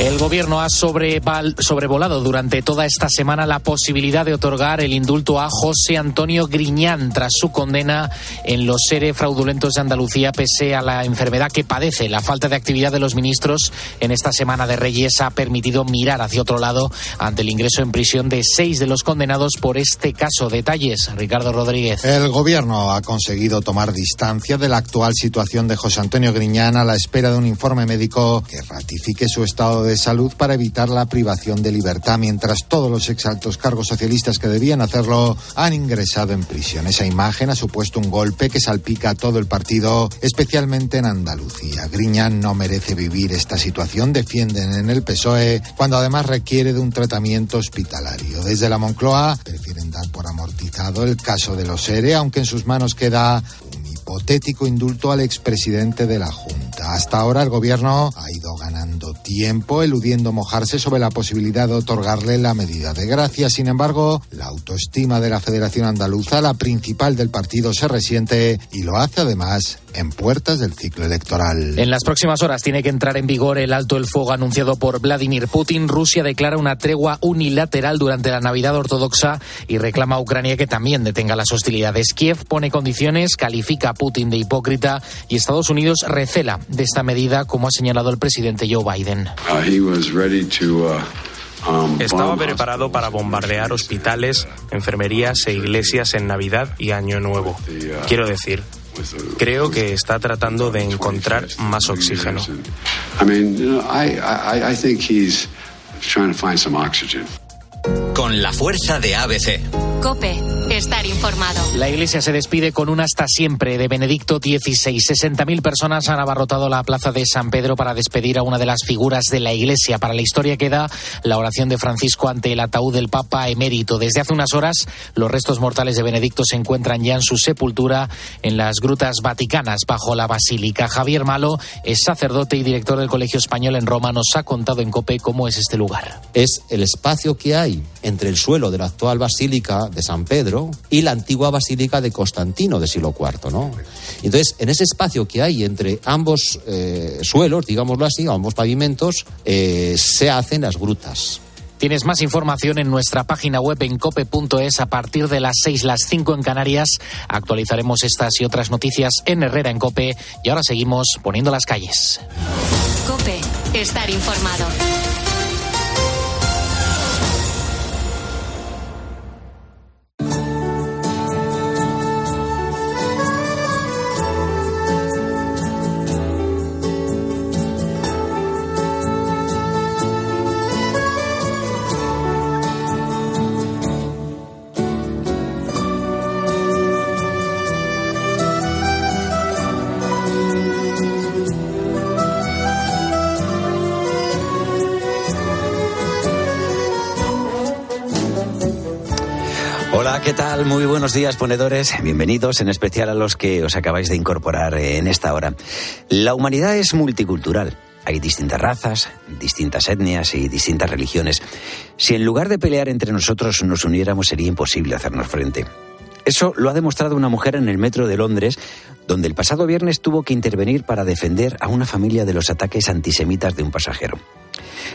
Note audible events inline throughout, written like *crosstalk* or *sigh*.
El gobierno ha sobrevolado durante toda esta semana la posibilidad de otorgar el indulto a José Antonio Griñán tras su condena en los seres fraudulentos de Andalucía pese a la enfermedad que padece. La falta de actividad de los ministros en esta semana de Reyes ha permitido mirar hacia otro lado ante el ingreso en prisión de seis de los condenados por este caso. Detalles, Ricardo Rodríguez. El gobierno ha conseguido tomar distancia de la actual situación de José Antonio Griñán a la espera de un informe médico que ratifique su estado de salud para evitar la privación de libertad, mientras todos los exaltos cargos socialistas que debían hacerlo han ingresado en prisión. Esa imagen ha supuesto un golpe que salpica a todo el partido, especialmente en Andalucía. Griñán no merece vivir esta situación, defienden en el PSOE, cuando además requiere de un tratamiento hospitalario. Desde la Moncloa prefieren dar por amortizado el caso de los ERE, aunque en sus manos queda hipotético indulto al expresidente de la Junta. Hasta ahora el gobierno ha ido ganando tiempo, eludiendo mojarse sobre la posibilidad de otorgarle la medida de gracia. Sin embargo, la autoestima de la Federación Andaluza, la principal del partido, se resiente y lo hace además en puertas del ciclo electoral. En las próximas horas tiene que entrar en vigor el alto el fuego anunciado por Vladimir Putin. Rusia declara una tregua unilateral durante la Navidad ortodoxa y reclama a Ucrania que también detenga las hostilidades. Kiev pone condiciones, califica a Putin de hipócrita y Estados Unidos recela de esta medida, como ha señalado el presidente Joe Biden. Estaba preparado para bombardear hospitales, enfermerías e iglesias en Navidad y Año Nuevo. Quiero decir, creo que está tratando de encontrar más oxígeno. Con la fuerza de ABC. Cope, estar informado. La iglesia se despide con un hasta siempre de Benedicto XVI. 60.000 personas han abarrotado la plaza de San Pedro para despedir a una de las figuras de la iglesia. Para la historia queda la oración de Francisco ante el ataúd del Papa emérito. Desde hace unas horas, los restos mortales de Benedicto se encuentran ya en su sepultura en las grutas vaticanas bajo la basílica. Javier Malo es sacerdote y director del Colegio Español en Roma. Nos ha contado en COPE cómo es este lugar. Es el espacio que hay entre el suelo de la actual basílica de San Pedro y la antigua basílica de Constantino de siglo IV, ¿no? Entonces, en ese espacio que hay entre ambos eh, suelos, digámoslo así, ambos pavimentos, eh, se hacen las grutas. Tienes más información en nuestra página web en cope.es a partir de las 6, las 5 en Canarias. Actualizaremos estas y otras noticias en Herrera en Cope y ahora seguimos poniendo las calles. Cope, estar informado. Días, ponedores. Bienvenidos, en especial a los que os acabáis de incorporar en esta hora. La humanidad es multicultural. Hay distintas razas, distintas etnias y distintas religiones. Si en lugar de pelear entre nosotros nos uniéramos sería imposible hacernos frente. Eso lo ha demostrado una mujer en el metro de Londres, donde el pasado viernes tuvo que intervenir para defender a una familia de los ataques antisemitas de un pasajero.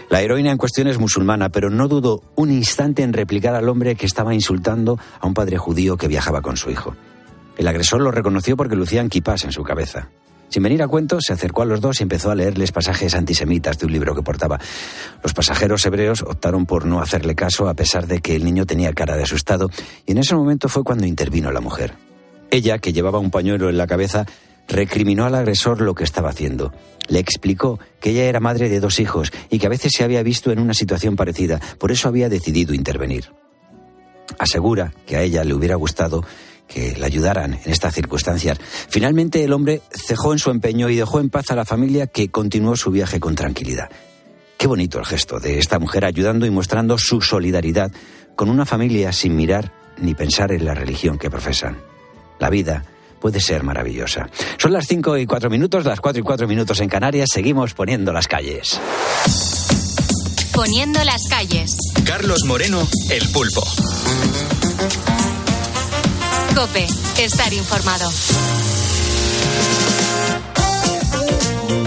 La heroína en cuestión es musulmana, pero no dudó un instante en replicar al hombre que estaba insultando a un padre judío que viajaba con su hijo. El agresor lo reconoció porque lucían kipás en su cabeza. Sin venir a cuento, se acercó a los dos y empezó a leerles pasajes antisemitas de un libro que portaba. Los pasajeros hebreos optaron por no hacerle caso a pesar de que el niño tenía cara de asustado y en ese momento fue cuando intervino la mujer. Ella, que llevaba un pañuelo en la cabeza, recriminó al agresor lo que estaba haciendo. Le explicó que ella era madre de dos hijos y que a veces se había visto en una situación parecida, por eso había decidido intervenir. Asegura que a ella le hubiera gustado que la ayudaran en estas circunstancias. Finalmente el hombre cejó en su empeño y dejó en paz a la familia que continuó su viaje con tranquilidad. Qué bonito el gesto de esta mujer ayudando y mostrando su solidaridad con una familia sin mirar ni pensar en la religión que profesan. La vida puede ser maravillosa. Son las 5 y 4 minutos, las 4 y 4 minutos en Canarias, seguimos poniendo las calles. Poniendo las calles. Carlos Moreno, el pulpo. Cope, estar informado.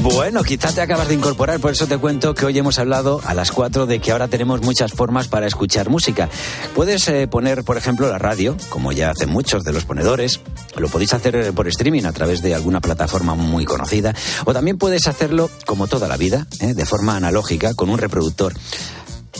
Bueno, quizá te acabas de incorporar, por eso te cuento que hoy hemos hablado a las 4 de que ahora tenemos muchas formas para escuchar música. Puedes eh, poner, por ejemplo, la radio, como ya hacen muchos de los ponedores, lo podéis hacer eh, por streaming a través de alguna plataforma muy conocida, o también puedes hacerlo como toda la vida, eh, de forma analógica, con un reproductor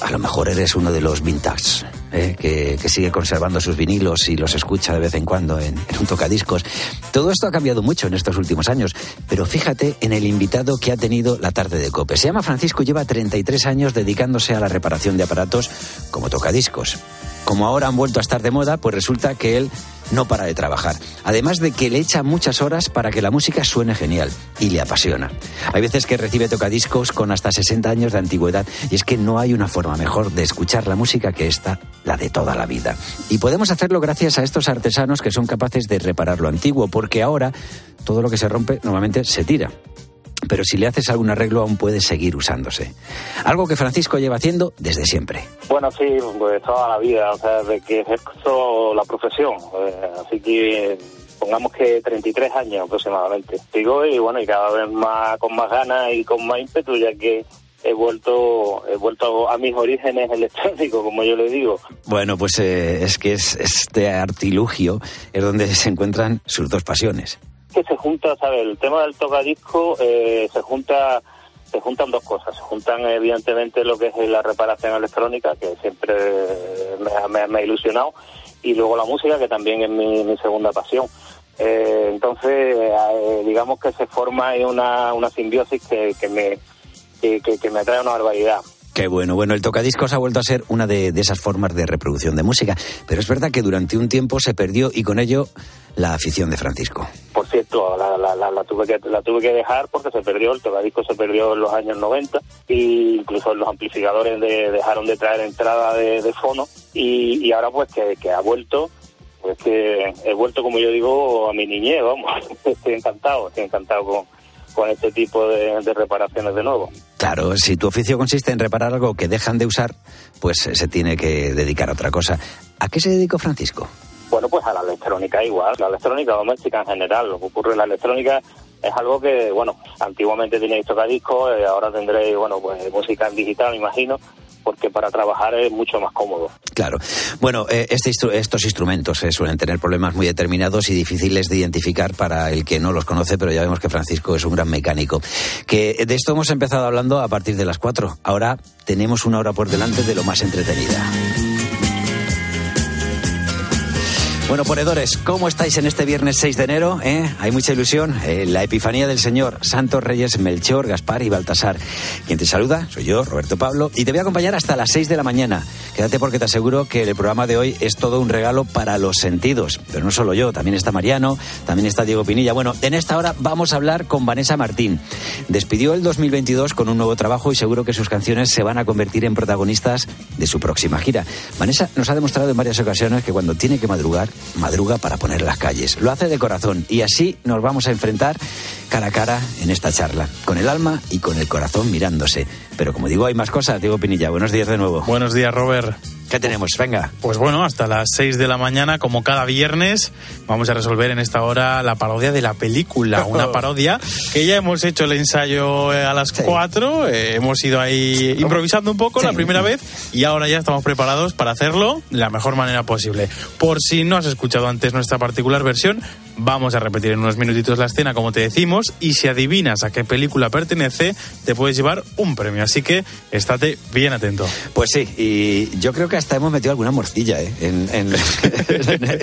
a lo mejor eres uno de los vintage, ¿eh? que, sigue conservando sus vinilos y los escucha de vez en cuando en, en, un tocadiscos. Todo esto ha cambiado mucho en estos últimos años, pero fíjate en el invitado que ha tenido la tarde de Cope. Se llama Francisco y lleva 33 años dedicándose a la reparación de aparatos como tocadiscos. Como ahora han vuelto a estar de moda, pues resulta que él no para de trabajar. Además de que le echa muchas horas para que la música suene genial y le apasiona. Hay veces que recibe tocadiscos con hasta 60 años de antigüedad y es que no hay una forma mejor de escuchar la música que esta, la de toda la vida. Y podemos hacerlo gracias a estos artesanos que son capaces de reparar lo antiguo, porque ahora todo lo que se rompe normalmente se tira pero si le haces algún arreglo aún puede seguir usándose. Algo que Francisco lleva haciendo desde siempre. Bueno, sí, pues toda la vida, o sea, de que ejerzo la profesión, eh, así que pongamos que 33 años aproximadamente. Sigo y bueno, y cada vez más con más ganas y con más ímpetu, ya que he vuelto he vuelto a mis orígenes electrónicos, como yo le digo. Bueno, pues eh, es que es, este artilugio es donde se encuentran sus dos pasiones que se junta, ¿sabes? El tema del tocadisco eh, se junta se juntan dos cosas. Se juntan evidentemente lo que es la reparación electrónica, que siempre me, ha ilusionado, y luego la música, que también es mi, segunda pasión. Eh, entonces, eh, digamos que se forma una, una simbiosis que, que me, que, que me atrae una barbaridad. Qué bueno. Bueno, el tocadiscos ha vuelto a ser una de, esas formas de reproducción de música, pero es verdad que durante un tiempo se perdió y con ello la afición de Francisco. Por cierto, la, la, tuve, que, la tuve que dejar porque se perdió, el tocadiscos se perdió en los años 90 e incluso los amplificadores dejaron de traer entrada de, de fono y, ahora pues que, ha vuelto pues que he vuelto, como yo digo, a mi niñez, vamos. *laughs* Estoy encantado, estoy encantado con, con este tipo de, reparaciones de nuevo. Claro, si tu oficio consiste en reparar algo que dejan de usar, pues se tiene que dedicar a otra cosa. ¿A qué se dedicó Francisco? Bueno, pues a la electrónica igual, la electrónica doméstica en general. Lo que ocurre en la electrónica es algo que, bueno, antiguamente teníais tocadiscos, eh, ahora tendréis, bueno, pues música en digital, me imagino, porque para trabajar es mucho más cómodo. Claro. Bueno, eh, este estos instrumentos eh, suelen tener problemas muy determinados y difíciles de identificar para el que no los conoce, pero ya vemos que Francisco es un gran mecánico. Que de esto hemos empezado hablando a partir de las cuatro. Ahora tenemos una hora por delante de lo más entretenida. Bueno, ponedores, ¿cómo estáis en este viernes 6 de enero? Eh? Hay mucha ilusión. Eh, la Epifanía del Señor, Santos Reyes, Melchor, Gaspar y Baltasar. Quien te saluda, soy yo, Roberto Pablo, y te voy a acompañar hasta las 6 de la mañana. Quédate porque te aseguro que el programa de hoy es todo un regalo para los sentidos. Pero no solo yo, también está Mariano, también está Diego Pinilla. Bueno, en esta hora vamos a hablar con Vanessa Martín. Despidió el 2022 con un nuevo trabajo y seguro que sus canciones se van a convertir en protagonistas de su próxima gira. Vanessa nos ha demostrado en varias ocasiones que cuando tiene que madrugar, madruga para poner las calles. Lo hace de corazón y así nos vamos a enfrentar cara a cara en esta charla, con el alma y con el corazón mirándose. Pero como digo, hay más cosas. Diego Pinilla, buenos días de nuevo. Buenos días, Robert. ¿Qué tenemos? Venga. Pues bueno, hasta las 6 de la mañana, como cada viernes, vamos a resolver en esta hora la parodia de la película. Una *laughs* parodia que ya hemos hecho el ensayo eh, a las 4, eh, hemos ido ahí improvisando un poco la primera vez y ahora ya estamos preparados para hacerlo de la mejor manera posible. Por si no has escuchado antes nuestra particular versión, vamos a repetir en unos minutitos la escena como te decimos y si adivinas a qué película pertenece, te puedes llevar un premio. Así que estate bien atento. Pues sí, y yo creo que hasta hemos metido alguna morcilla ¿eh? en, *laughs*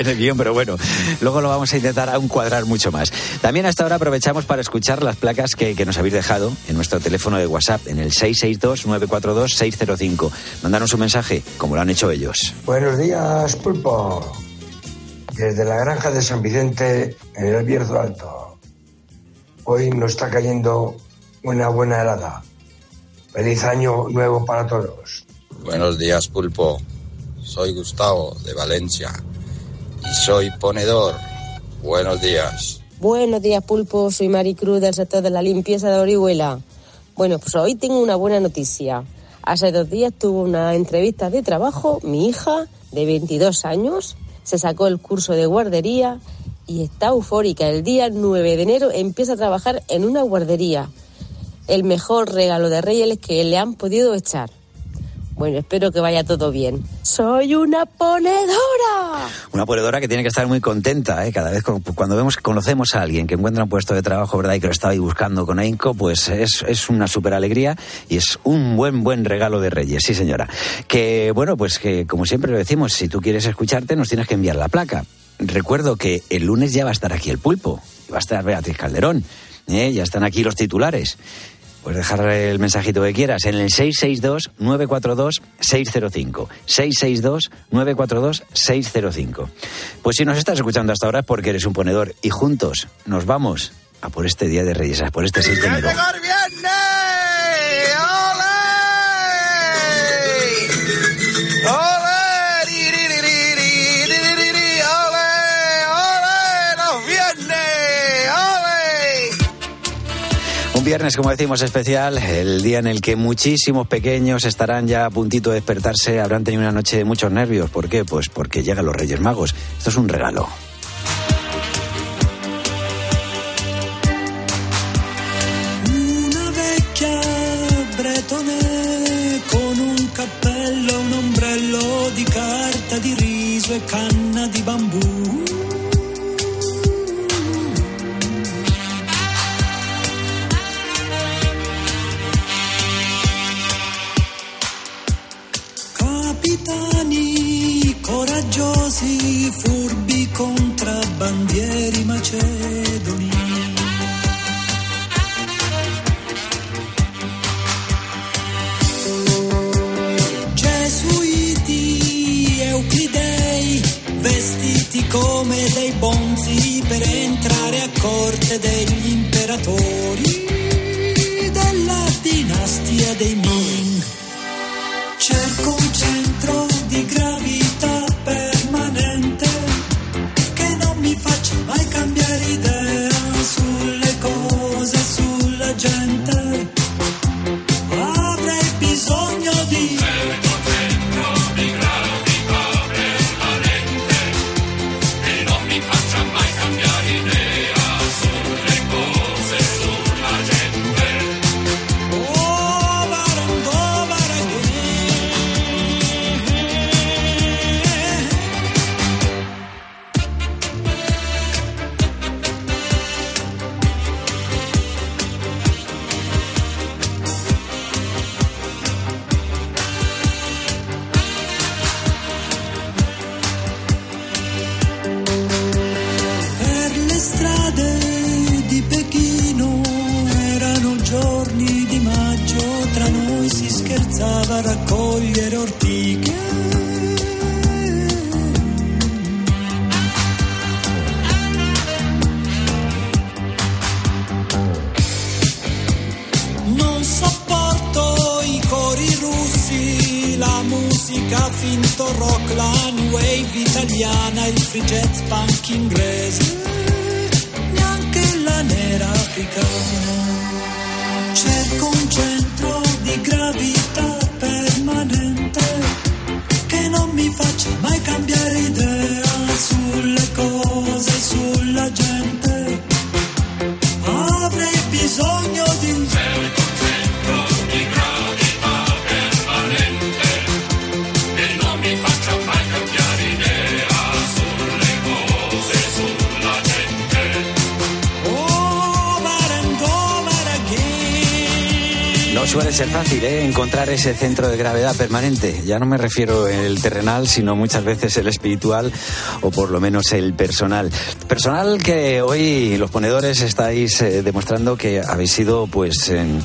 el guion, pero bueno, luego lo vamos a intentar aún cuadrar mucho más. También hasta ahora aprovechamos para escuchar las placas que, nos habéis dejado en nuestro teléfono de WhatsApp, en el 662-942-605. Mandanos un mensaje, como lo han hecho ellos. Buenos días, Pulpo. Desde la granja de San Vicente, en el Bierzo Alto. Hoy nos está cayendo una buena helada. Feliz año nuevo para todos. Buenos días, Pulpo. Soy Gustavo, de Valencia. Y soy ponedor. Buenos días. Buenos días, Pulpo. Soy Maricruz del sector de la limpieza de Orihuela. Bueno, pues hoy tengo una buena noticia. Hace dos días tuvo una entrevista de trabajo mi hija de 22 años se sacó el curso de guardería y está eufórica. El día 9 de enero empieza a trabajar en una guardería. El mejor regalo de Reyes que le han podido echar. Bueno, espero que vaya todo bien. Soy una ponedora. Una ponedora que tiene que estar muy contenta, ¿eh? Cada vez cuando vemos, conocemos a alguien que encuentra un puesto de trabajo, ¿verdad? Y que lo está ahí buscando con ahínco, pues es, es una súper alegría y es un buen, buen regalo de Reyes, sí señora. Que, bueno, pues que como siempre lo decimos, si tú quieres escucharte, nos tienes que enviar la placa. Recuerdo que el lunes ya va a estar aquí el pulpo, va a estar Beatriz Calderón, ¿eh? ya están aquí los titulares. Pues dejar el mensajito que quieras en el 662-942-605. 662-942-605. Pues si nos estás escuchando hasta ahora es porque eres un ponedor y juntos nos vamos a por este Día de Reyes, a por este 6 de enero. viernes, como decimos, especial, el día en el que muchísimos pequeños estarán ya a puntito de despertarse, habrán tenido una noche de muchos nervios. ¿Por qué? Pues porque llegan los Reyes Magos. Esto es un regalo. Una vecchia bretone con un cappello, un ombrello di carta di riso e canna di bambù scherzava a raccogliere ortiche. Non sopporto i cori russi, la musica finto rock, la wave italiana, il free jazz punk inglese, neanche la nera africana. Cerco un centro di gravità permanente che non mi faccia mai cambiare suele ser fácil ¿eh? encontrar ese centro de gravedad permanente. Ya no me refiero el terrenal, sino muchas veces el espiritual o por lo menos el personal. Personal que hoy los ponedores estáis eh, demostrando que habéis sido, pues, en-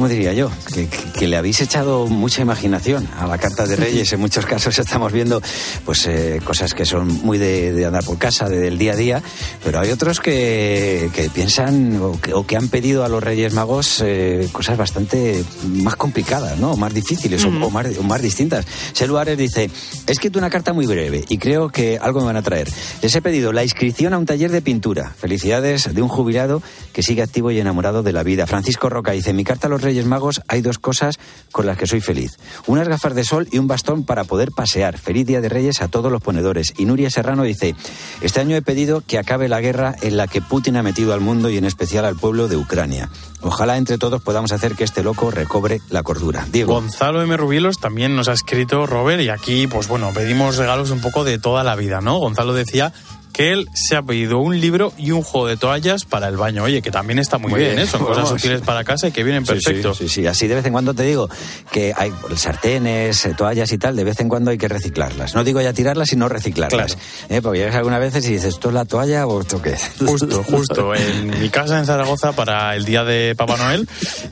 ¿cómo diría yo? Que, que- que le habéis echado mucha imaginación a la Carta de Reyes. En muchos casos estamos viendo, pues, eh, cosas que son muy de, de andar por casa, de- del día a día, pero hay otros que, que piensan o que, o que han pedido a los Reyes Magos eh, cosas bastante más complicadas, ¿no? O más difíciles o- o, más, o más distintas. Selu Ares dice, he escrito una carta muy breve y creo que algo me van a traer. Les he pedido la inscripción a un taller de pintura. Felicidades de un jubilado que sigue activo y enamorado de la vida. Francisco Roca dice, mi carta a los Reyes Reyes Magos hay dos cosas con las que soy feliz. Unas gafas de sol y un bastón para poder pasear. Feliz Día de Reyes a todos los ponedores. Y Nuria Serrano dice, este año he pedido que acabe la guerra en la que Putin ha metido al mundo y en especial al pueblo de Ucrania. Ojalá entre todos podamos hacer que este loco recobre la cordura. Diego. Gonzalo M. Rubielos también nos ha escrito Robert y aquí, pues bueno, pedimos regalos un poco de toda la vida, ¿no? Gonzalo decía que él se ha pedido un libro y un juego de toallas para el baño. Oye, que también está muy, Muy bien, bien. ¿eh? Son cosas Vamos. útiles para casa y que vienen perfectos. Sí, sí, sí, así de vez en cuando te digo que hay sartenes, eh, toallas y tal, de vez en cuando hay que reciclarlas. No digo ya tirarlas, sino reciclarlas. ¿Eh? Porque llegas algunas veces y dices, ¿esto es la toalla o esto qué? *laughs* Justo, justo. En mi casa en Zaragoza, para el día de Papá Noel,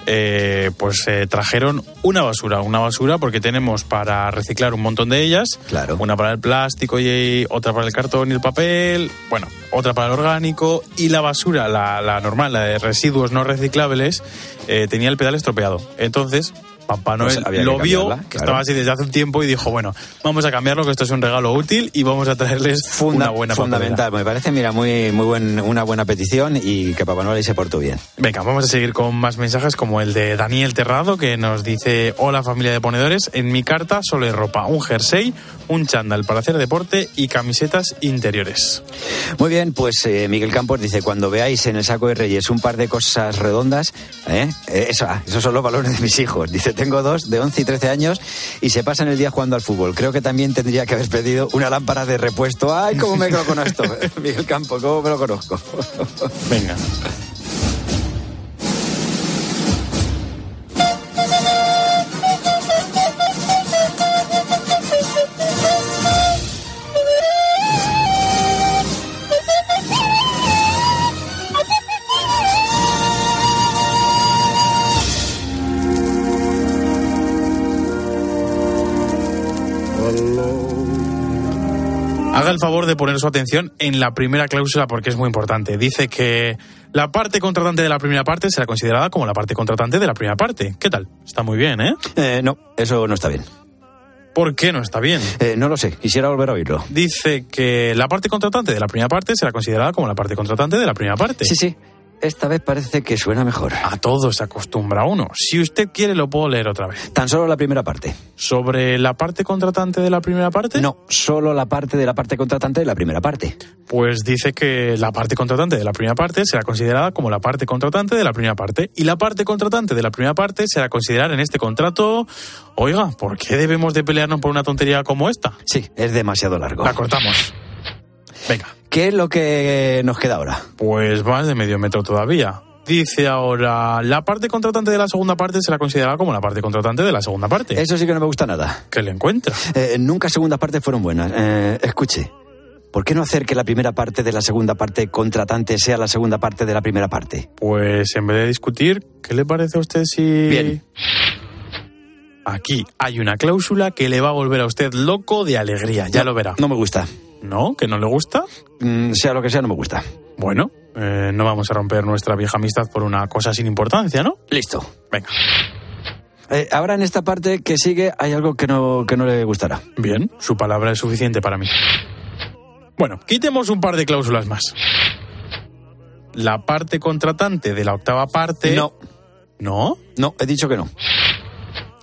eh, pues eh, trajeron una basura. Una basura porque tenemos para reciclar un montón de ellas. Claro. Una para el plástico y otra para el cartón y el papel. Bueno, otra para el orgánico. Y la basura, la, la normal, la de residuos no reciclables, eh, tenía el pedal estropeado. Entonces. Papá Noel Pues había que lo vio, que estaba así desde hace un tiempo y dijo, bueno, vamos a cambiarlo, que esto es un regalo útil y vamos a traerles Funda- una buena papelera. fundamental. Me parece, mira, muy, muy buen, una buena petición y que Papá Noel se portó bien. Venga, vamos a seguir con más mensajes como el de Daniel Terrado que nos dice Hola familia de ponedores, en mi carta solo hay ropa, un jersey, un chándal para hacer deporte y camisetas interiores. Muy bien, pues eh, Miguel Campos dice, cuando veáis en el saco de Reyes un par de cosas redondas, ¿eh? Eh, eso, ah, esos son los valores de mis hijos. *laughs* Dice, tengo dos de 11 y 13 años y se pasan el día jugando al fútbol. Creo que también tendría que haber pedido una lámpara de repuesto. Ay, cómo me lo conozco. *laughs* Miguel Campos, cómo me lo conozco. *laughs* Venga. Haga el favor de poner su atención en la primera cláusula porque es muy importante. Dice que la parte contratante de la primera parte será considerada como la parte contratante de la primera parte. ¿Qué tal? Está muy bien, ¿eh? Eh, no, eso no está bien. ¿Por qué no está bien? Eh, no lo sé, quisiera volver a oírlo. Dice que la parte contratante de la primera parte será considerada como la parte contratante de la primera parte. Sí, sí, esta vez parece que suena mejor. A todo se acostumbra uno. Si usted quiere, lo puedo leer otra vez. Tan solo la primera parte. ¿Sobre la parte contratante de la primera parte? No, solo la parte de la parte contratante de la primera parte. Pues dice que la parte contratante de la primera parte será considerada como la parte contratante de la primera parte. Y la parte contratante de la primera parte será considerada en este contrato. Oiga, ¿por qué debemos de pelearnos por una tontería como esta? Sí, es demasiado largo. La cortamos. Venga. ¿Qué es lo que nos queda ahora? Pues más de medio metro todavía. Dice ahora, la parte contratante de la segunda parte será considerada como la parte contratante de la segunda parte. Eso sí que no me gusta nada. ¿Qué le encuentra? Eh, nunca segundas partes fueron buenas. Eh, escuche, ¿por qué no hacer que la primera parte de la segunda parte contratante sea la segunda parte de la primera parte? Pues en vez de discutir, ¿qué le parece a usted si... Bien. Aquí hay una cláusula que le va a volver a usted loco de alegría, ya No, lo verá. No me gusta. ¿No? ¿Que no le gusta? Mm, sea lo que sea, no me gusta. Bueno, eh, no vamos a romper nuestra vieja amistad por una cosa sin importancia, ¿no? Listo. Venga. Eh, ahora en esta parte que sigue hay algo que no, que no le gustará. Bien, su palabra es suficiente para mí. Bueno, quitemos un par de cláusulas más. La parte contratante de la octava parte... No. ¿No? No, he dicho que no.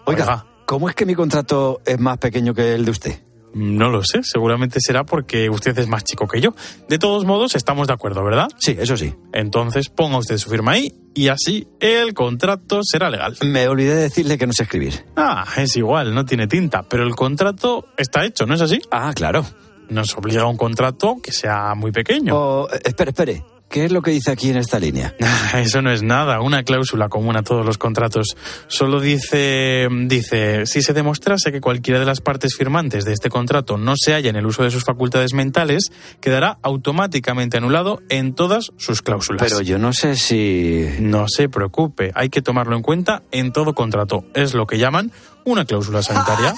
Oiga, Oiga. ¿cómo es que mi contrato es más pequeño que el de usted? No lo sé, seguramente será porque usted es más chico que yo. De todos modos, estamos de acuerdo, ¿verdad? Sí, eso sí. Entonces ponga usted su firma ahí y así el contrato será legal. Me olvidé de decirle que no sé escribir. Ah, es igual, no tiene tinta, pero el contrato está hecho, ¿no es así? Ah, claro. Nos obliga a un contrato que sea muy pequeño. Oh, eh, espere, espere. ¿Qué es lo que dice aquí en esta línea? *laughs* Eso no es nada, una cláusula común a todos los contratos. Solo dice, dice, si se demostrase que cualquiera de las partes firmantes de este contrato no se halla en el uso de sus facultades mentales, quedará automáticamente anulado en todas sus cláusulas. Pero yo no sé si... No se preocupe, hay que tomarlo en cuenta en todo contrato. Es lo que llaman una cláusula sanitaria.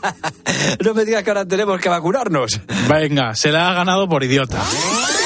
*laughs* no me digas que ahora tenemos que vacunarnos. Venga, se la ha ganado por idiota. *laughs*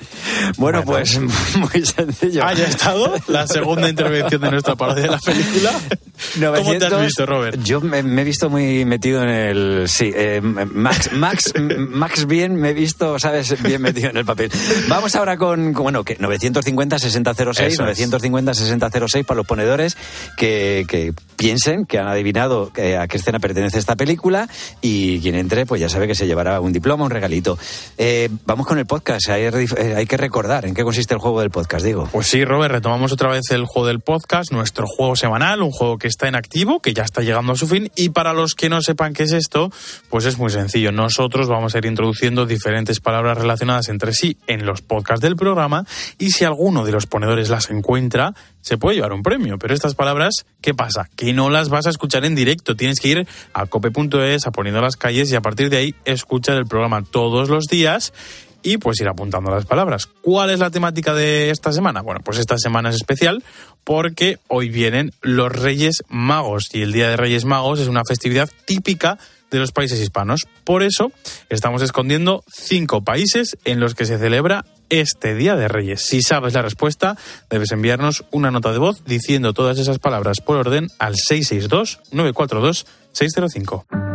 Bueno, pues *laughs* muy sencillo. Haya estado la segunda intervención de nuestra parodia de la película. ¿Cómo te has visto, Robert? Yo me, me he visto muy metido en el... Sí, eh, Max, Max, Max bien me he visto, ¿sabes? Bien metido en el papel. Vamos ahora con, con, bueno, que 950-6006, 950-6006 para los ponedores que, que piensen que han adivinado eh, a qué escena pertenece esta película y quien entre, pues ya sabe que se llevará un diploma, un regalito. Eh, vamos con el podcast. Hay, eh, hay, que recordar en qué consiste el juego del podcast, digo. Pues sí, Robert, retomamos otra vez el juego del podcast, nuestro juego semanal, un juego que está en activo, que ya está llegando a su fin. Y para los que no sepan qué es esto, pues es muy sencillo. Nosotros vamos a ir introduciendo diferentes palabras relacionadas entre sí en los podcasts del programa y si alguno de los ponedores las encuentra, se puede llevar un premio. Pero estas palabras, ¿qué pasa? Que no las vas a escuchar en directo. Tienes que ir a cope.es, a poniendo las calles y a partir de ahí escuchar el programa todos los días y pues ir apuntando las palabras. ¿Cuál es la temática de esta semana? Bueno, pues esta semana es especial porque hoy vienen los Reyes Magos y el Día de Reyes Magos es una festividad típica de los países hispanos. Por eso estamos escondiendo cinco países en los que se celebra este Día de Reyes. Si sabes la respuesta, debes enviarnos una nota de voz diciendo todas esas palabras por orden al 662-942-605.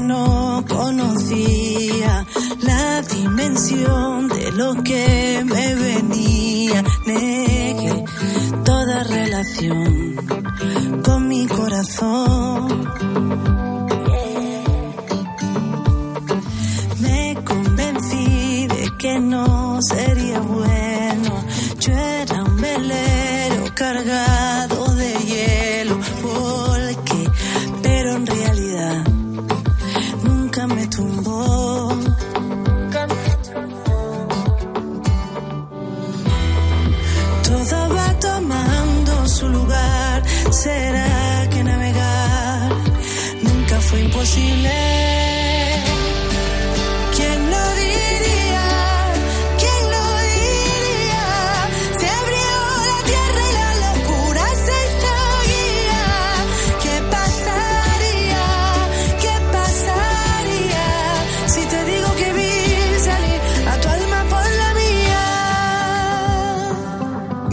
No conocía la dimensión de lo que me venía. Negué toda relación con mi corazón. Me convencí de que no sería bueno. Yo era un velero cargado ¿Será que navegar nunca fue imposible?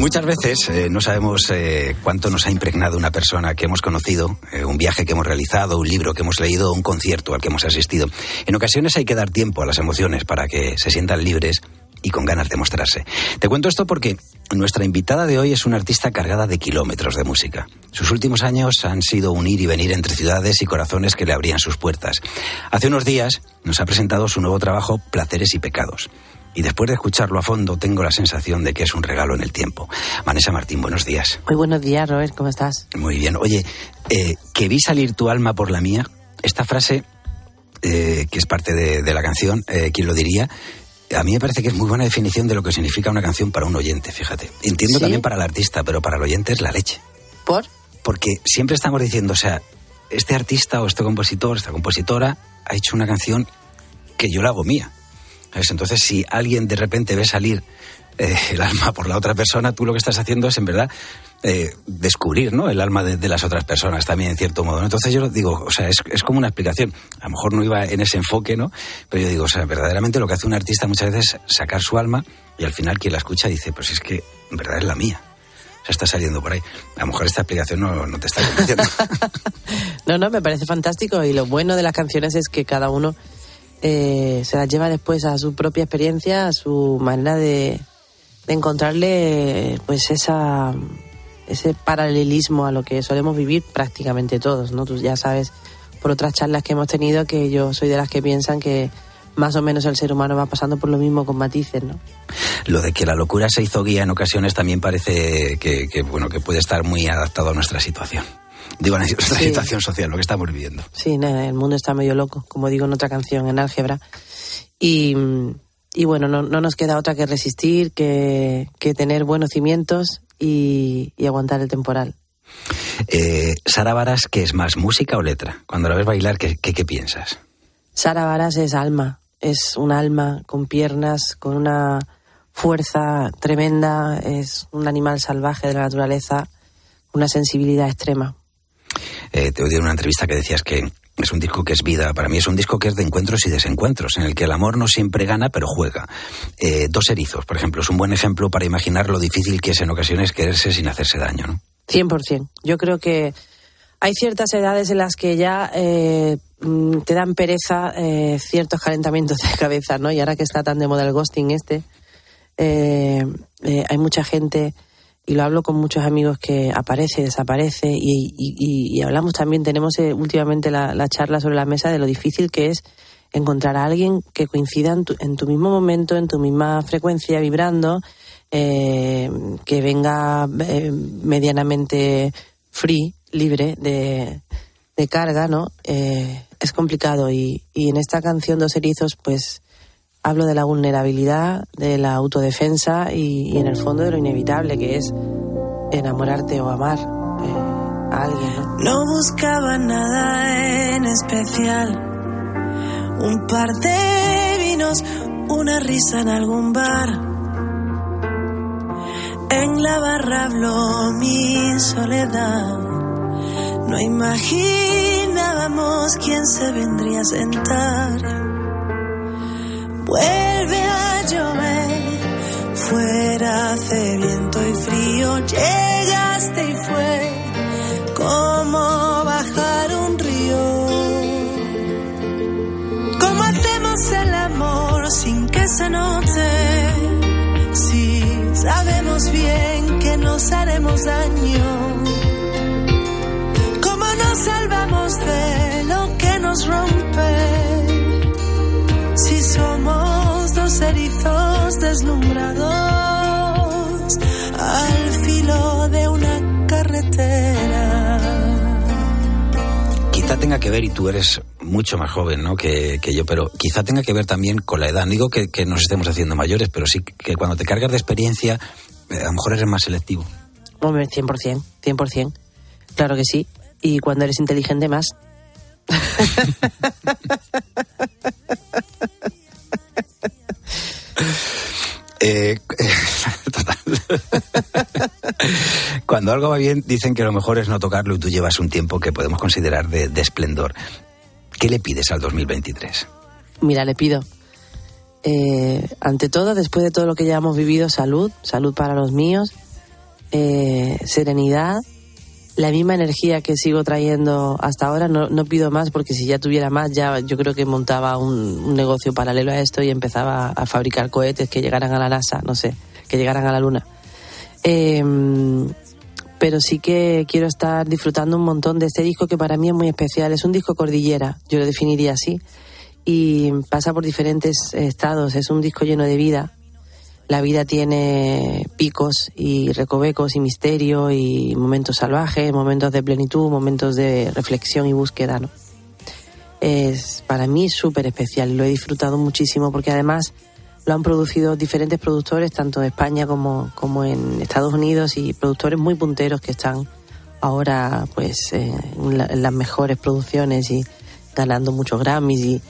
Muchas veces eh, no sabemos eh, cuánto nos ha impregnado una persona que hemos conocido, eh, un viaje que hemos realizado, un libro que hemos leído, un concierto al que hemos asistido. En ocasiones hay que dar tiempo a las emociones para que se sientan libres y con ganas de mostrarse. Te cuento esto porque nuestra invitada de hoy es una artista cargada de kilómetros de música. Sus últimos años han sido un ir y venir entre ciudades y corazones que le abrían sus puertas. Hace unos días nos ha presentado su nuevo trabajo Placeres y Pecados. Y después de escucharlo a fondo, tengo la sensación de que es un regalo en el tiempo. Vanessa Martín, buenos días. Muy buenos días, Robert, ¿cómo estás? Muy bien. Oye, eh, que vi salir tu alma por la mía, esta frase, eh, que es parte de, de la canción, eh, ¿quién lo diría? A mí me parece que es muy buena definición de lo que significa una canción para un oyente, fíjate. Entiendo ¿Sí? también para el artista, pero para el oyente es la leche. ¿Por? Porque siempre estamos diciendo, o sea, este artista o este compositor, esta compositora, ha hecho una canción que yo la hago mía. Entonces, si alguien de repente ve salir eh, el alma por la otra persona, tú lo que estás haciendo es, en verdad, eh, descubrir ¿no? el alma de, las otras personas también, en cierto modo. ¿no? Entonces, yo digo, o sea, es, es, como una explicación. A lo mejor no iba en ese enfoque, ¿no? Pero yo digo, o sea, verdaderamente lo que hace un artista muchas veces es sacar su alma y al final quien la escucha dice, pues es que en verdad es la mía. O está saliendo por ahí. A lo mejor esta explicación no, no te está convenciendo. *laughs* no, no, me parece fantástico y lo bueno de las canciones es que cada uno eh, se las lleva después a su propia experiencia, a su manera de, de encontrarle pues esa ese paralelismo a lo que solemos vivir prácticamente todos, ¿no? Tú ya sabes por otras charlas que hemos tenido que yo soy de las que piensan que más o menos el ser humano va pasando por lo mismo con matices, ¿no? Lo de que la locura se hizo guía en ocasiones también parece que, que bueno que puede estar muy adaptado a nuestra situación. Digo, nuestra sí. situación social, lo que estamos viviendo. Sí, nada, el mundo está medio loco, como digo en otra canción, en álgebra. Y, y bueno, no, no, nos queda otra que resistir, que, que tener buenos cimientos y, y aguantar el temporal. Eh, Sara Varas, ¿qué es más, música o letra? Cuando la ves bailar, ¿qué, qué, qué piensas? Sara Varas es alma, es un alma con piernas, con una fuerza tremenda, es un animal salvaje de la naturaleza, una sensibilidad extrema. Eh, te oí en una entrevista que decías que Es un disco que es vida, para mí es un disco que es de encuentros y desencuentros, en el que el amor no siempre gana, pero juega. Eh, dos erizos, por ejemplo, es un buen ejemplo para imaginar lo difícil que es en ocasiones quererse sin hacerse daño, ¿no? 100%. Yo creo que hay ciertas edades en las que ya eh, mm, te dan pereza ciertos calentamientos de cabeza, ¿no? Y ahora que está tan de moda el ghosting este, hay mucha gente, y lo hablo con muchos amigos, que aparece, desaparece, y, hablamos también, tenemos eh, últimamente la, la charla sobre la mesa de lo difícil que es encontrar a alguien que coincida en tu, en tu mismo momento, en tu misma frecuencia, vibrando, eh, que venga eh, medianamente free, libre de, de carga, ¿no? Eh, es complicado y, y en esta canción Dos Erizos, pues hablo de la vulnerabilidad, de la autodefensa y, y en el fondo de lo inevitable que es enamorarte o amar eh, a alguien, ¿no? No buscaba nada en especial. Un par de vinos, una risa en algún bar. En la barra habló mi soledad. No imaginábamos quién se vendría a sentar. Vuelve a llover, fuera hace viento y frío. Llegaste y fue como bajar un río. ¿Cómo hacemos el amor sin que se note? Si sabemos bien que nos haremos daño. ¿Cómo nos salvamos de tenga que ver, y tú eres mucho más joven ¿no? que, que yo, pero quizá tenga que ver también con la edad. No digo que, que nos estemos haciendo mayores, pero sí que cuando te cargas de experiencia, eh, a lo mejor eres más selectivo. Hombre, 100%, 100%. Claro que sí. Y cuando eres inteligente más. *laughs* Eh, total. *laughs* *laughs* Cuando algo va bien, dicen que lo mejor es no tocarlo y tú llevas un tiempo que podemos considerar de, esplendor. ¿Qué le pides al 2023? Mira, le pido, eh, ante todo, después de todo lo que ya hemos vivido, salud, salud para los míos, eh, serenidad, la misma energía que sigo trayendo hasta ahora, no, pido más porque si ya tuviera más, ya yo creo que montaba un negocio paralelo a esto y empezaba a fabricar cohetes que llegaran a la NASA, no sé, que llegaran a la Luna. Eh, pero sí que quiero estar disfrutando un montón de este disco que para mí es muy especial. Es un disco cordillera, yo lo definiría así, y pasa por diferentes estados. Es un disco lleno de vida. La vida tiene picos y recovecos y misterio y momentos salvajes, momentos de plenitud, momentos de reflexión y búsqueda, ¿no? Es para mí súper especial lo he disfrutado muchísimo porque además lo han producido diferentes productores, tanto de España como, como en Estados Unidos, y productores muy punteros que están ahora pues en, la- en las mejores producciones y ganando muchos Grammys. Y,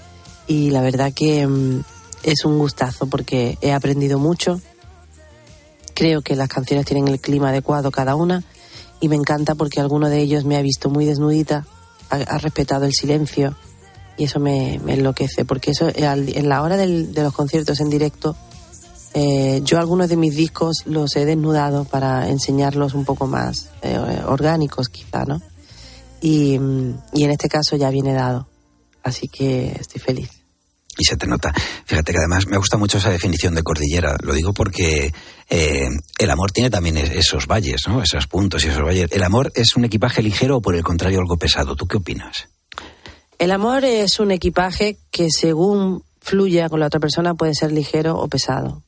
y la verdad que mm, es un gustazo porque he aprendido mucho. Creo que las canciones tienen el clima adecuado cada una y me encanta porque alguno de ellos me ha visto muy desnudita, ha respetado el silencio y eso me, enloquece porque eso en la hora del- de los conciertos en directo eh, yo algunos de mis discos los he desnudado para enseñarlos un poco más eh, orgánicos quizá, ¿no? Y, y en este caso ya viene dado, así que estoy feliz. Y se te nota. Fíjate que además me gusta mucho esa definición de cordillera. Lo digo porque eh, el amor tiene también es- esos valles, ¿no? Esos puntos y esos valles. ¿El amor es un equipaje ligero o por el contrario algo pesado? ¿Tú qué opinas? El amor es un equipaje que según fluya con la otra persona puede ser ligero o pesado.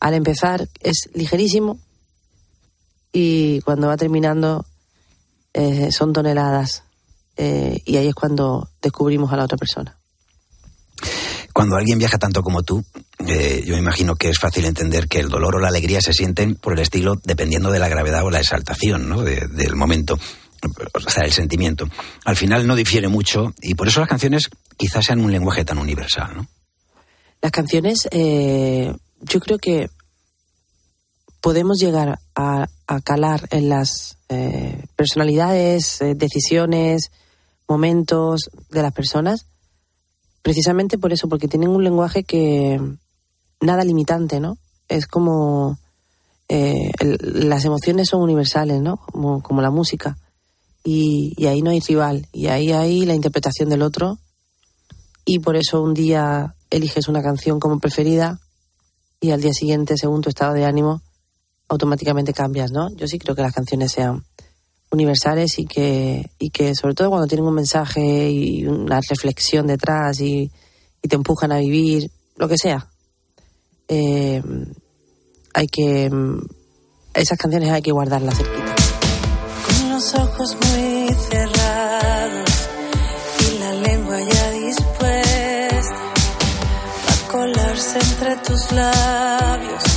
Al empezar es ligerísimo y cuando va terminando eh, son toneladas eh, y ahí es cuando descubrimos a la otra persona. Cuando alguien viaja tanto como tú, eh, yo imagino que es fácil entender que el dolor o la alegría se sienten por el estilo dependiendo de la gravedad o la exaltación ¿no? de- del momento, o sea, el sentimiento. Al final no difiere mucho y por eso las canciones quizás sean un lenguaje tan universal. ¿no? Las canciones, eh, yo creo que podemos llegar a, a calar en las eh, personalidades, eh, decisiones, momentos de las personas, precisamente por eso, porque tienen un lenguaje que nada limitante, ¿no? Es como las emociones son universales, ¿no? Como la música. Y, y ahí no hay rival, y ahí hay la interpretación del otro. Y por eso un día eliges una canción como preferida y al día siguiente, según tu estado de ánimo, automáticamente cambias, ¿no? Yo sí creo que las canciones sean universales y que, y que sobre todo cuando tienen un mensaje y una reflexión detrás y, y te empujan a vivir, lo que sea, eh, hay que... mm, Esas canciones hay que guardarlas. Los ojos muy cerrados y la lengua ya dispuesta a colarse entre tus labios.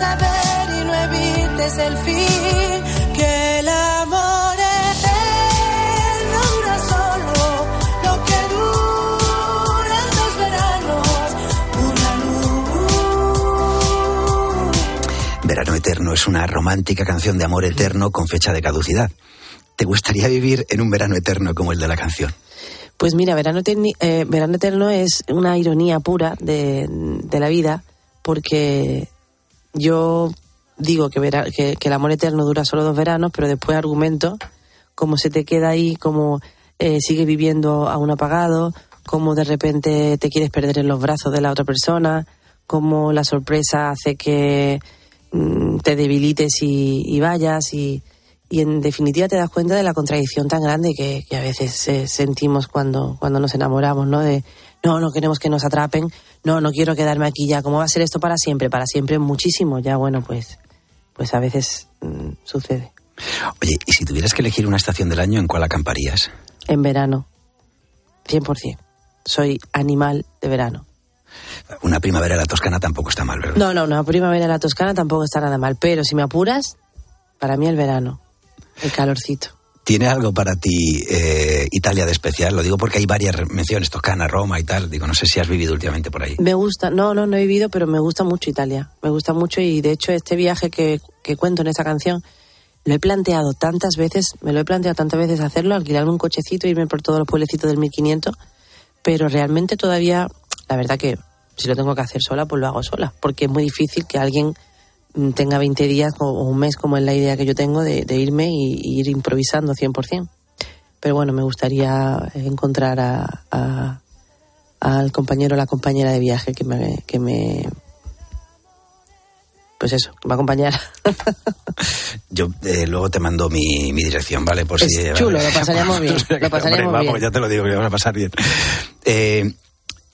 Saber y no evites el fin que el amor eterno dura solo lo que duran dos veranos una luz Verano Eterno es una romántica canción de amor eterno con fecha de caducidad. ¿Te gustaría vivir en un verano eterno como el de la canción? Pues mira, Verano, eh, Verano Eterno es una ironía pura de, de la vida, porque yo digo que, vera- que, el amor eterno dura solo dos veranos, pero después argumento cómo se te queda ahí, cómo eh, sigues viviendo a un apagado, cómo de repente te quieres perder en los brazos de la otra persona, cómo la sorpresa hace que mm, te debilites y, y vayas y, y en definitiva te das cuenta de la contradicción tan grande que, que a veces eh, sentimos cuando, cuando nos enamoramos, ¿no? De no, no queremos que nos atrapen, no, no quiero quedarme aquí ya, ¿cómo va a ser esto para siempre? Para siempre muchísimo, ya bueno, pues, pues a veces mm, sucede. Oye, y si tuvieras que elegir una estación del año, ¿en cuál acamparías? En verano, 100%. Soy animal de verano. Una primavera en la Toscana tampoco está mal, ¿verdad? No, no, no, primavera en la Toscana tampoco está nada mal, pero si me apuras, para mí el verano, el calorcito. ¿Tiene algo para ti eh, Italia de especial? Lo digo porque hay varias menciones, Toscana, Roma y tal. Digo, no sé si has vivido últimamente por ahí. Me gusta, no, no, no he vivido, pero me gusta mucho Italia. Me gusta mucho y de hecho este viaje que, que cuento en esta canción lo he planteado tantas veces, me lo he planteado tantas veces hacerlo, alquilarme un cochecito, irme por todos los pueblecitos del 1500, pero realmente todavía, la verdad que si lo tengo que hacer sola, pues lo hago sola, porque es muy difícil que alguien tenga 20 días o o un mes, como es la idea que yo tengo, de, de irme y, y ir improvisando 100%. Pero bueno, me gustaría encontrar a, a- al compañero o la compañera de viaje que me, que me pues eso, que me acompañara. *laughs* Yo eh, luego te mando mi, mi dirección, ¿vale? Por Es si, chulo, lo pasaríamos *laughs* bien, lo pasaríamos Hombre, vamos, bien. ya te lo digo, que lo vamos a pasar bien. Eh,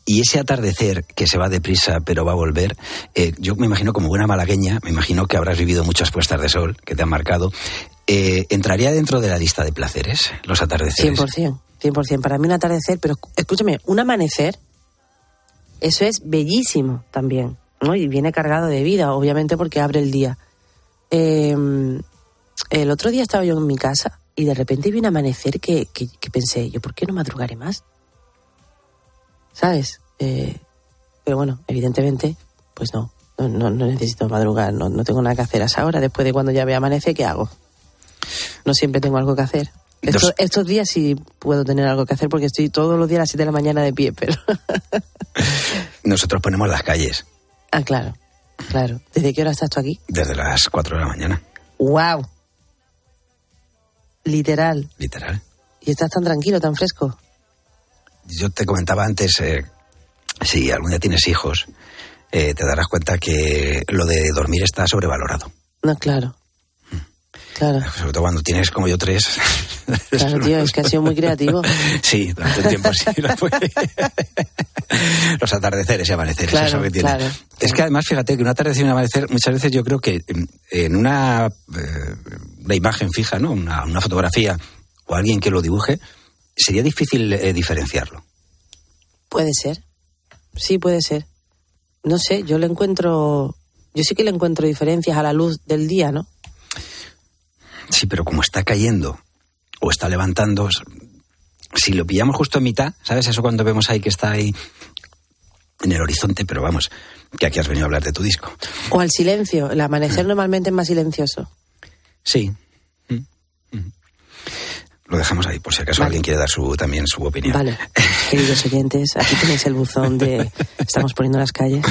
y ese atardecer que se va deprisa pero va a volver, eh, yo me imagino como buena malagueña, me imagino que habrás vivido muchas puestas de sol que te han marcado. Eh, ¿Entraría dentro de la lista de placeres los atardeceres? 100%, 100%. Para mí un atardecer, pero escúchame, un amanecer, eso es bellísimo también, ¿no? Y viene cargado de vida, obviamente porque abre el día. Eh, el otro día estaba yo en mi casa y de repente vi un amanecer que, que- que pensé, yo, ¿por qué no madrugaré más? ¿Sabes? Eh, pero bueno, evidentemente, pues no, no, no- no necesito madrugar, no, no tengo nada que hacer a esa hora. Después de cuando ya ve amanece, ¿qué hago? No siempre tengo algo que hacer. Estos, estos días sí puedo tener algo que hacer porque estoy todos los días a las 7 de la mañana de pie, pero... *laughs* Nosotros ponemos las calles ah, claro, claro. ¿Desde qué hora estás tú aquí? desde las 4 de la mañana, ¡Wow! Literal. literal. Y estás tan tranquilo, tan fresco. Yo te comentaba antes, eh, si algún día tienes hijos, eh, te darás cuenta que lo de dormir está sobrevalorado. No, claro. Claro, *laughs* Sobre todo cuando tienes como yo tres. *laughs* claro, tío, es que ha sido muy creativo. *laughs* Sí, durante un tiempo sí lo fue. Los atardeceres y amaneceres, Claro, eso que tiene. claro, Es que además, fíjate que un atardecer y un amanecer, muchas veces yo creo que en- en una, eh, una imagen fija, ¿no? Una, una fotografía o alguien que lo dibuje, sería difícil eh, diferenciarlo. Puede ser. Sí, puede ser. No sé, yo le encuentro Yo sí que le encuentro diferencias a la luz del día, ¿no? Sí, pero como está cayendo o está levantando, si lo pillamos justo en mitad, ¿sabes? Eso cuando vemos ahí que está ahí en el horizonte, pero vamos, que aquí has venido a hablar de tu disco. O al silencio. El amanecer normalmente es más silencioso. Sí. Mm, mm. Lo dejamos ahí, por si acaso alguien quiere dar su, también su opinión. Vale, *laughs* queridos oyentes, aquí tenéis el buzón de Estamos poniendo las calles.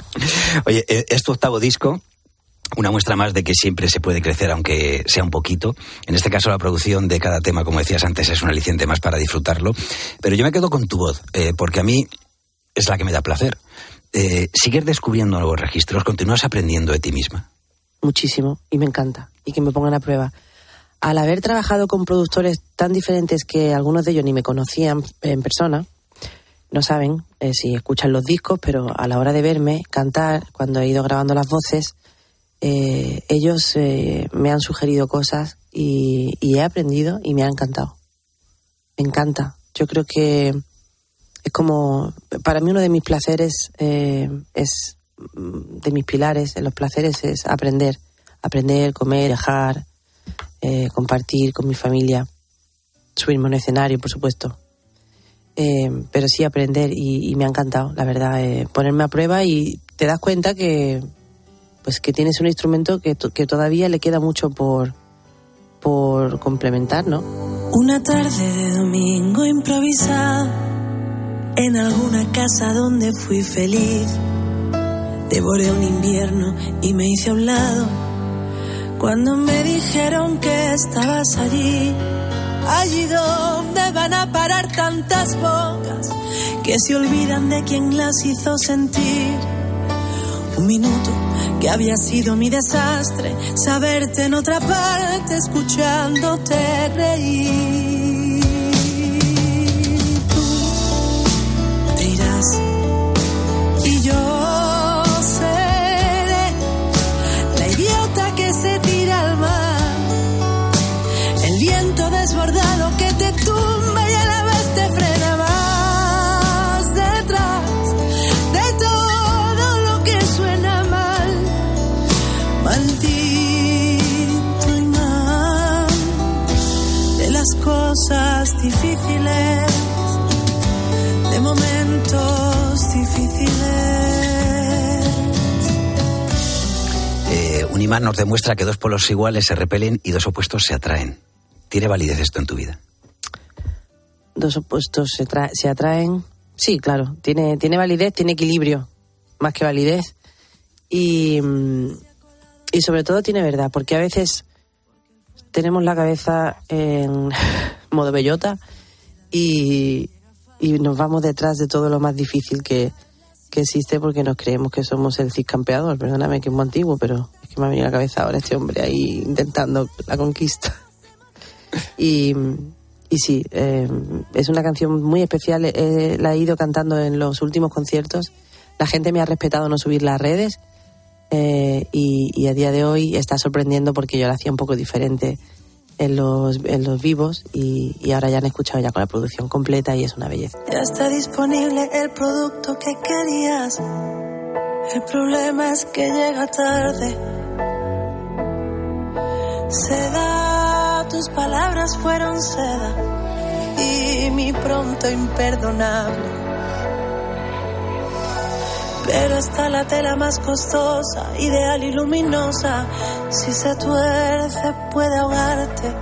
*laughs* Oye, eh, es tu octavo disco. Una muestra más de que siempre se puede crecer, aunque sea un poquito. En este caso, la producción de cada tema, como decías antes, es un aliciente más para disfrutarlo. Pero yo me quedo con tu voz, eh, porque a mí es la que me da placer. Eh, sigues descubriendo nuevos registros, continúas aprendiendo de ti misma. Muchísimo, y me encanta. Y que me pongan a prueba. Al haber trabajado con productores tan diferentes que algunos de ellos ni me conocían en persona, no saben eh, si escuchan los discos, pero a la hora de verme cantar, cuando he ido grabando las voces, eh, ellos eh, me han sugerido cosas y, he aprendido y me ha encantado. Me encanta. Yo creo que es como, para mí uno de mis placeres eh, es, mm, de mis pilares en los placeres es aprender. Aprender, comer, viajar, eh, compartir con mi familia, subirme a un escenario, por supuesto. Eh, pero sí aprender y, me ha encantado, la verdad, eh, ponerme a prueba y te das cuenta que pues que tienes un instrumento que, que todavía le queda mucho por, por complementar, ¿no? Una tarde de domingo improvisada en alguna casa donde fui feliz. Devoré un invierno y me hice a un lado cuando me dijeron que estabas allí. Allí donde van a parar tantas bocas que se olvidan de quien las hizo sentir. Un minuto que había sido mi desastre, saberte en otra parte, escuchándote reír. Nos demuestra que dos polos iguales se repelen y dos opuestos se atraen. ¿Tiene validez esto en tu vida? Dos opuestos se, tra- se atraen. Sí, claro, tiene, tiene validez, tiene equilibrio, más que validez. Y, mm, y sobre todo tiene verdad, porque a veces tenemos la cabeza en *laughs* modo bellota y, y nos vamos detrás de todo lo más difícil que, que existe porque nos creemos que somos el ciscampeador. Perdóname que es muy antiguo, pero que me ha venido a la cabeza ahora este hombre ahí intentando la conquista. Y, y sí, eh, es una canción muy especial. eh, la he ido cantando en los últimos conciertos. La gente me ha respetado no subir las redes. eh, y, y a día de hoy está sorprendiendo porque yo la hacía un poco diferente en los, en los vivos y, y ahora ya han escuchado ya con la producción completa y es una belleza. Ya está disponible el producto que querías. El problema es que llega tarde. Seda, tus palabras fueron seda y mi pronto imperdonable. Pero está la tela más costosa, ideal y luminosa. Si se tuerce puede ahogarte.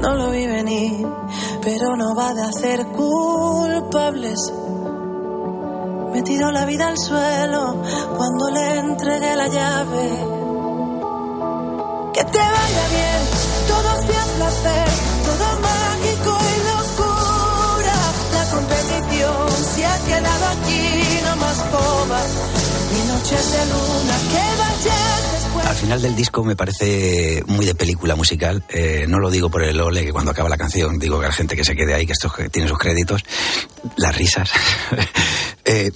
No lo vi venir, pero no va de hacer culpables. Me tiró la vida al suelo cuando le entregué la llave. Que te vaya bien, todo sea placer, todo mágico y locura. La competición se ha quedado aquí, no más coba, ni noches de luna. Que vayas. Al final del disco me parece muy de película musical. Eh, no lo digo por el ole, que cuando acaba la canción digo que la gente que se quede ahí, que esto que tiene sus créditos. Las risas. *laughs* Eh,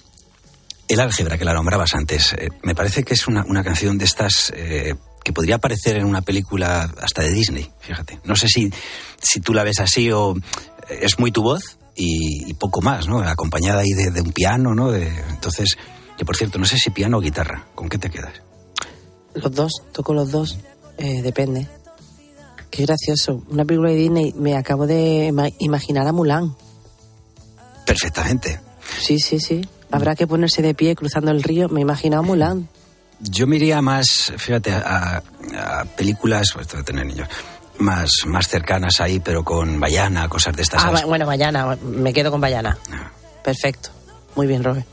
el álgebra, que la nombrabas antes, eh, me parece que es una, una canción de estas eh, que podría aparecer en una película hasta de Disney, fíjate. No sé si, si tú la ves así o eh, es muy tu voz y, y poco más, ¿no? Acompañada ahí de, de un piano, ¿no? De- entonces, Que por cierto, no sé si piano o guitarra. ¿Con qué te quedas? Los dos, toco los dos, eh, depende. Qué gracioso. Una película de Disney, me acabo de ima- imaginar a Mulan. Perfectamente. Sí, sí, sí. Habrá que ponerse de pie cruzando el río. Me he imaginado a Mulan. Yo me iría más, fíjate, a, a películas, pues esto de tener niños, más, más cercanas ahí, pero con Bayana, cosas de estas. Ah, bueno, Bayana, me quedo con Bayana. Perfecto. Muy bien, Robert.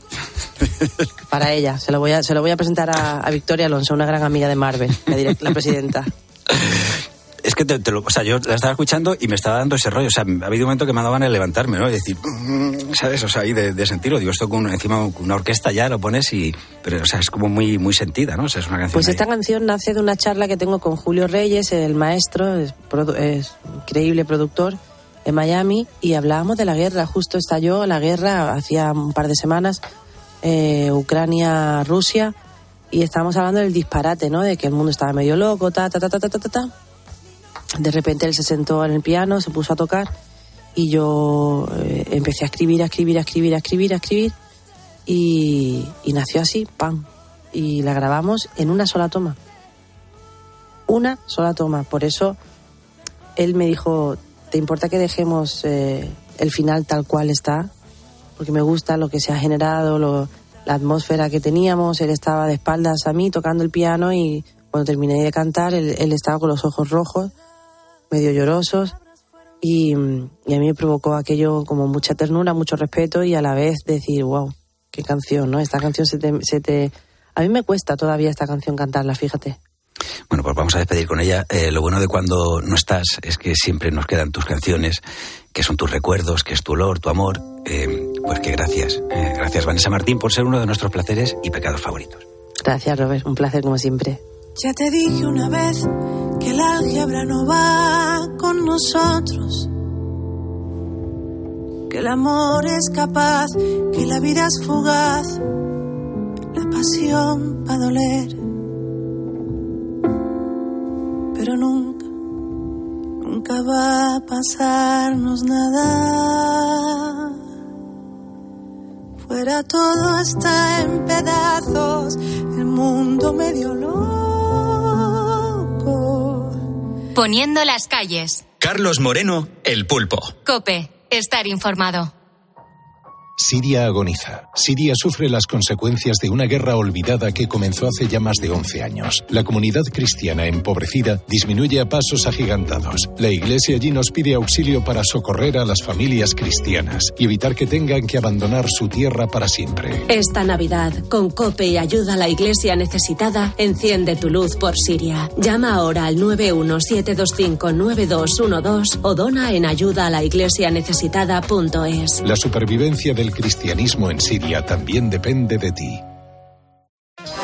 *laughs* Para ella. Se lo voy a, se lo voy a presentar a, a Victoria Alonso, una gran amiga de Marvel, la, direct- la presidenta. *laughs* es que te, lo, o sea, yo la estaba escuchando y me estaba dando ese rollo. O sea, ha habido un momento que me daban a levantarme, ¿no? Y decir, mm", ¿sabes? O sea, ahí de, de, sentirlo. Digo, esto con encima una orquesta ya lo pones y. Pero, o sea, es como muy, muy sentida, ¿no? Es una canción. Pues esta canción nace de una charla que tengo con Julio Reyes, el maestro, es, produ increíble productor en Miami, y hablábamos de la guerra. Justo estalló la guerra hacía un par de semanas, eh, Ucrania-Rusia, y estábamos hablando del disparate, ¿no? De que el mundo estaba medio loco, ta, ta, ta, ta, ta, ta. ta de repente él se sentó en el piano, se puso a tocar, y yo eh, empecé a escribir, a escribir, a escribir, a escribir, a escribir, y, nació así, ¡pam! y la grabamos en una sola toma. Una sola toma. Por eso él me dijo, ¿te importa que dejemos eh, el final tal cual está? Porque me gusta lo que se ha generado, lo- la atmósfera que teníamos. Él estaba de espaldas a mí tocando el piano y cuando terminé de cantar, él estaba con los ojos rojos, medio llorosos. Y, y a mí me provocó aquello como mucha ternura, mucho respeto y a la vez decir, wow, qué canción, ¿no? Esta canción se te, se te... A mí me cuesta todavía esta canción cantarla, fíjate. Bueno, pues vamos a despedir con ella. Eh, lo bueno de cuando no estás es que siempre nos quedan tus canciones, que son tus recuerdos, que es tu olor, tu amor. Eh, pues que gracias. Eh, gracias, Vanessa Martín, por ser uno de nuestros placeres y pecados favoritos. Gracias, Robert. Un placer como siempre. Ya te dije una vez que el álgebra no va con nosotros. Que el amor es capaz, que la vida es fugaz, la pasión va a doler. Pero nunca, nunca va a pasarnos nada. Fuera todo está en pedazos, el mundo medio loco. Poniendo las calles. Carlos Moreno, El Pulpo. Cope. Estar informado. Siria agoniza. Siria sufre las consecuencias de una guerra olvidada que comenzó hace ya más de 11 años. La comunidad cristiana empobrecida disminuye a pasos agigantados. La iglesia allí nos pide auxilio para socorrer a las familias cristianas y evitar que tengan que abandonar su tierra para siempre. Esta Navidad, con COPE y ayuda a la iglesia necesitada, enciende tu luz por Siria. Llama ahora al 917259212 o dona en ayuda a la iglesia necesitada.es. La supervivencia del cristianismo en Siria también depende de ti.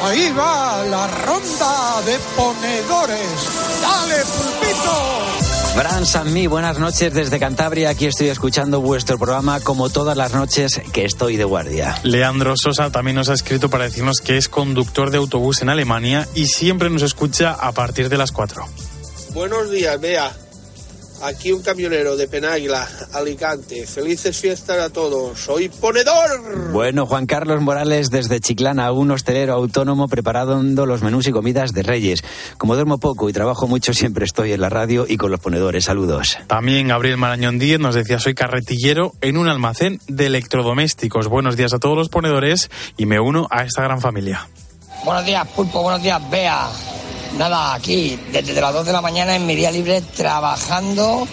Ahí va la ronda de ponedores. ¡Dale, pulpito! Fran Sanmí, buenas noches desde Cantabria. Aquí estoy escuchando vuestro programa como todas las noches que estoy de guardia. Leandro Sosa también nos ha escrito para decirnos que es conductor de autobús en Alemania y siempre nos escucha a partir de las 4. Buenos días, Bea. Aquí un camionero de Penagla, Alicante. Felices fiestas a todos. Soy ponedor. Bueno, Juan Carlos Morales desde Chiclana, un hostelero autónomo preparando los menús y comidas de Reyes. Como duermo poco y trabajo mucho, siempre estoy en la radio y con los ponedores. Saludos. También Gabriel Marañón Díez nos decía, soy carretillero en un almacén de electrodomésticos. Buenos días a todos los ponedores y me uno a esta gran familia. Buenos días, Pulpo. Buenos días, Bea. Nada, aquí, desde las 2 de la mañana en mi día libre, trabajando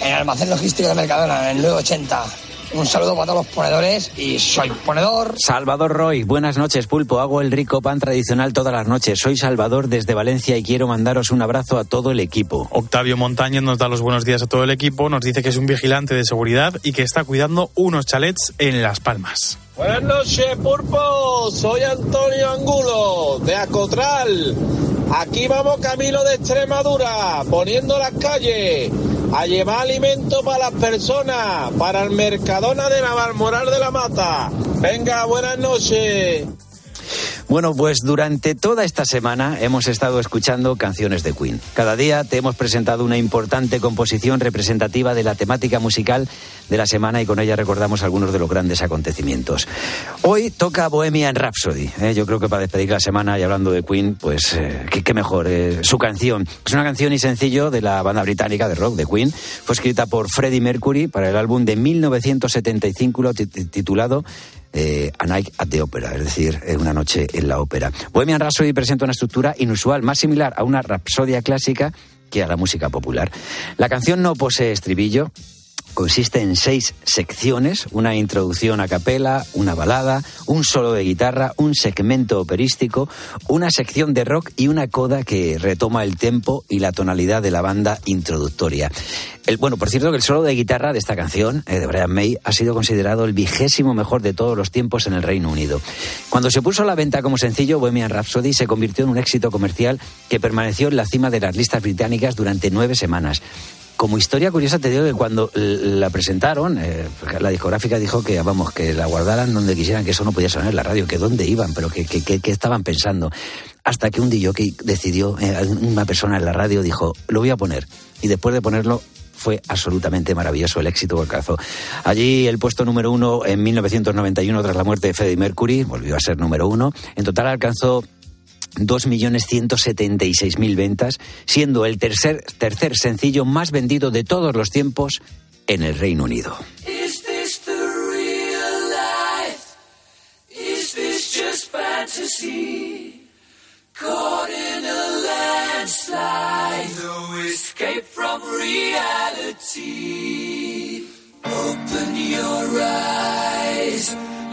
en el almacén logístico de Mercadona, en el 980. Un saludo para todos los ponedores y soy ponedor. Salvador Roy, buenas noches, Pulpo. Hago el rico pan tradicional todas las noches. Soy Salvador desde Valencia y quiero mandaros un abrazo a todo el equipo. Octavio Montañez nos da los buenos días a todo el equipo, nos dice que es un vigilante de seguridad y que está cuidando unos chalets en Las Palmas. Buenas noches, Pulpo. Soy Antonio Angulo, de Acotral. Aquí vamos camino de Extremadura, poniendo las calles, a llevar alimento para las personas, para el Mercadona de Navalmoral de la Mata. Venga, buenas noches. Bueno, pues durante toda esta semana hemos estado escuchando canciones de Queen. Cada día te hemos presentado una importante composición representativa de la temática musical de la semana y con ella recordamos algunos de los grandes acontecimientos. Hoy toca Bohemian Rhapsody. ¿eh? Yo creo que para despedir la semana y hablando de Queen, pues eh, qué, mejor. eh, su canción es una canción y sencillo de la banda británica de rock de Queen. Fue escrita por Freddie Mercury para el álbum de 1975 tit- titulado eh, A Night at the Opera, es decir, una noche en la ópera. Bohemian Rhapsody presenta una estructura inusual, más similar a una rapsodia clásica que a la música popular. La canción no posee estribillo, consiste en seis secciones, una introducción a capela, una balada, un solo de guitarra, un segmento operístico, una sección de rock y una coda que retoma el tempo y la tonalidad de la banda introductoria. El, bueno, por cierto que el solo de guitarra de esta canción, eh, de Brian May, ha sido considerado el vigésimo mejor de todos los tiempos en el Reino Unido. Cuando se puso a la venta como sencillo, Bohemian Rhapsody se convirtió en un éxito comercial que permaneció en la cima de las listas británicas durante nueve semanas. Como historia curiosa te digo que cuando la presentaron, eh, la discográfica dijo que vamos que la guardaran donde quisieran, que eso no podía sonar en la radio, que dónde iban, pero que- que estaban pensando. Hasta que un DJ decidió, eh, una persona en la radio dijo, lo voy a poner. Y después de ponerlo, fue absolutamente maravilloso el éxito que alcanzó. Allí el puesto número uno en 1991 tras la muerte de Freddie Mercury, volvió a ser número uno. En total alcanzó 2.176.000 ventas, siendo el tercer, tercer sencillo más vendido de todos los tiempos en el Reino Unido.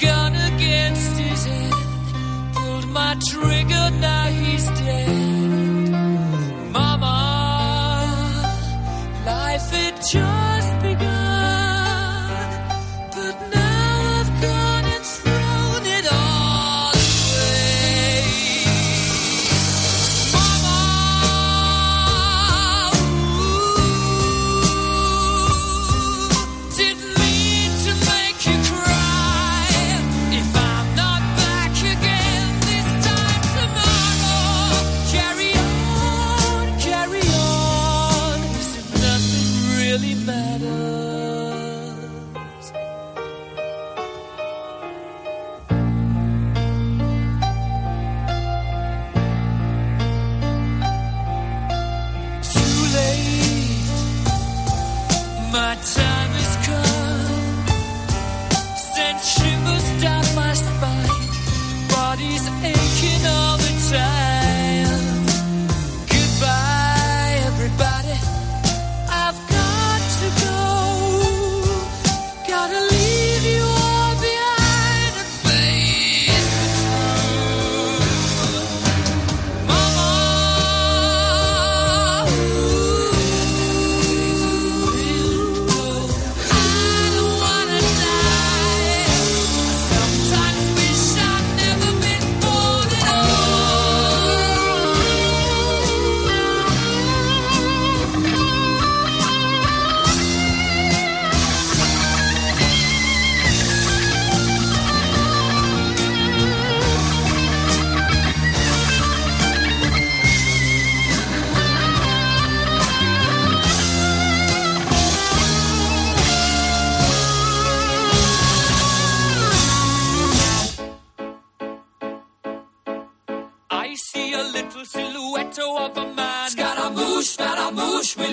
gun against his head, pulled my trigger, now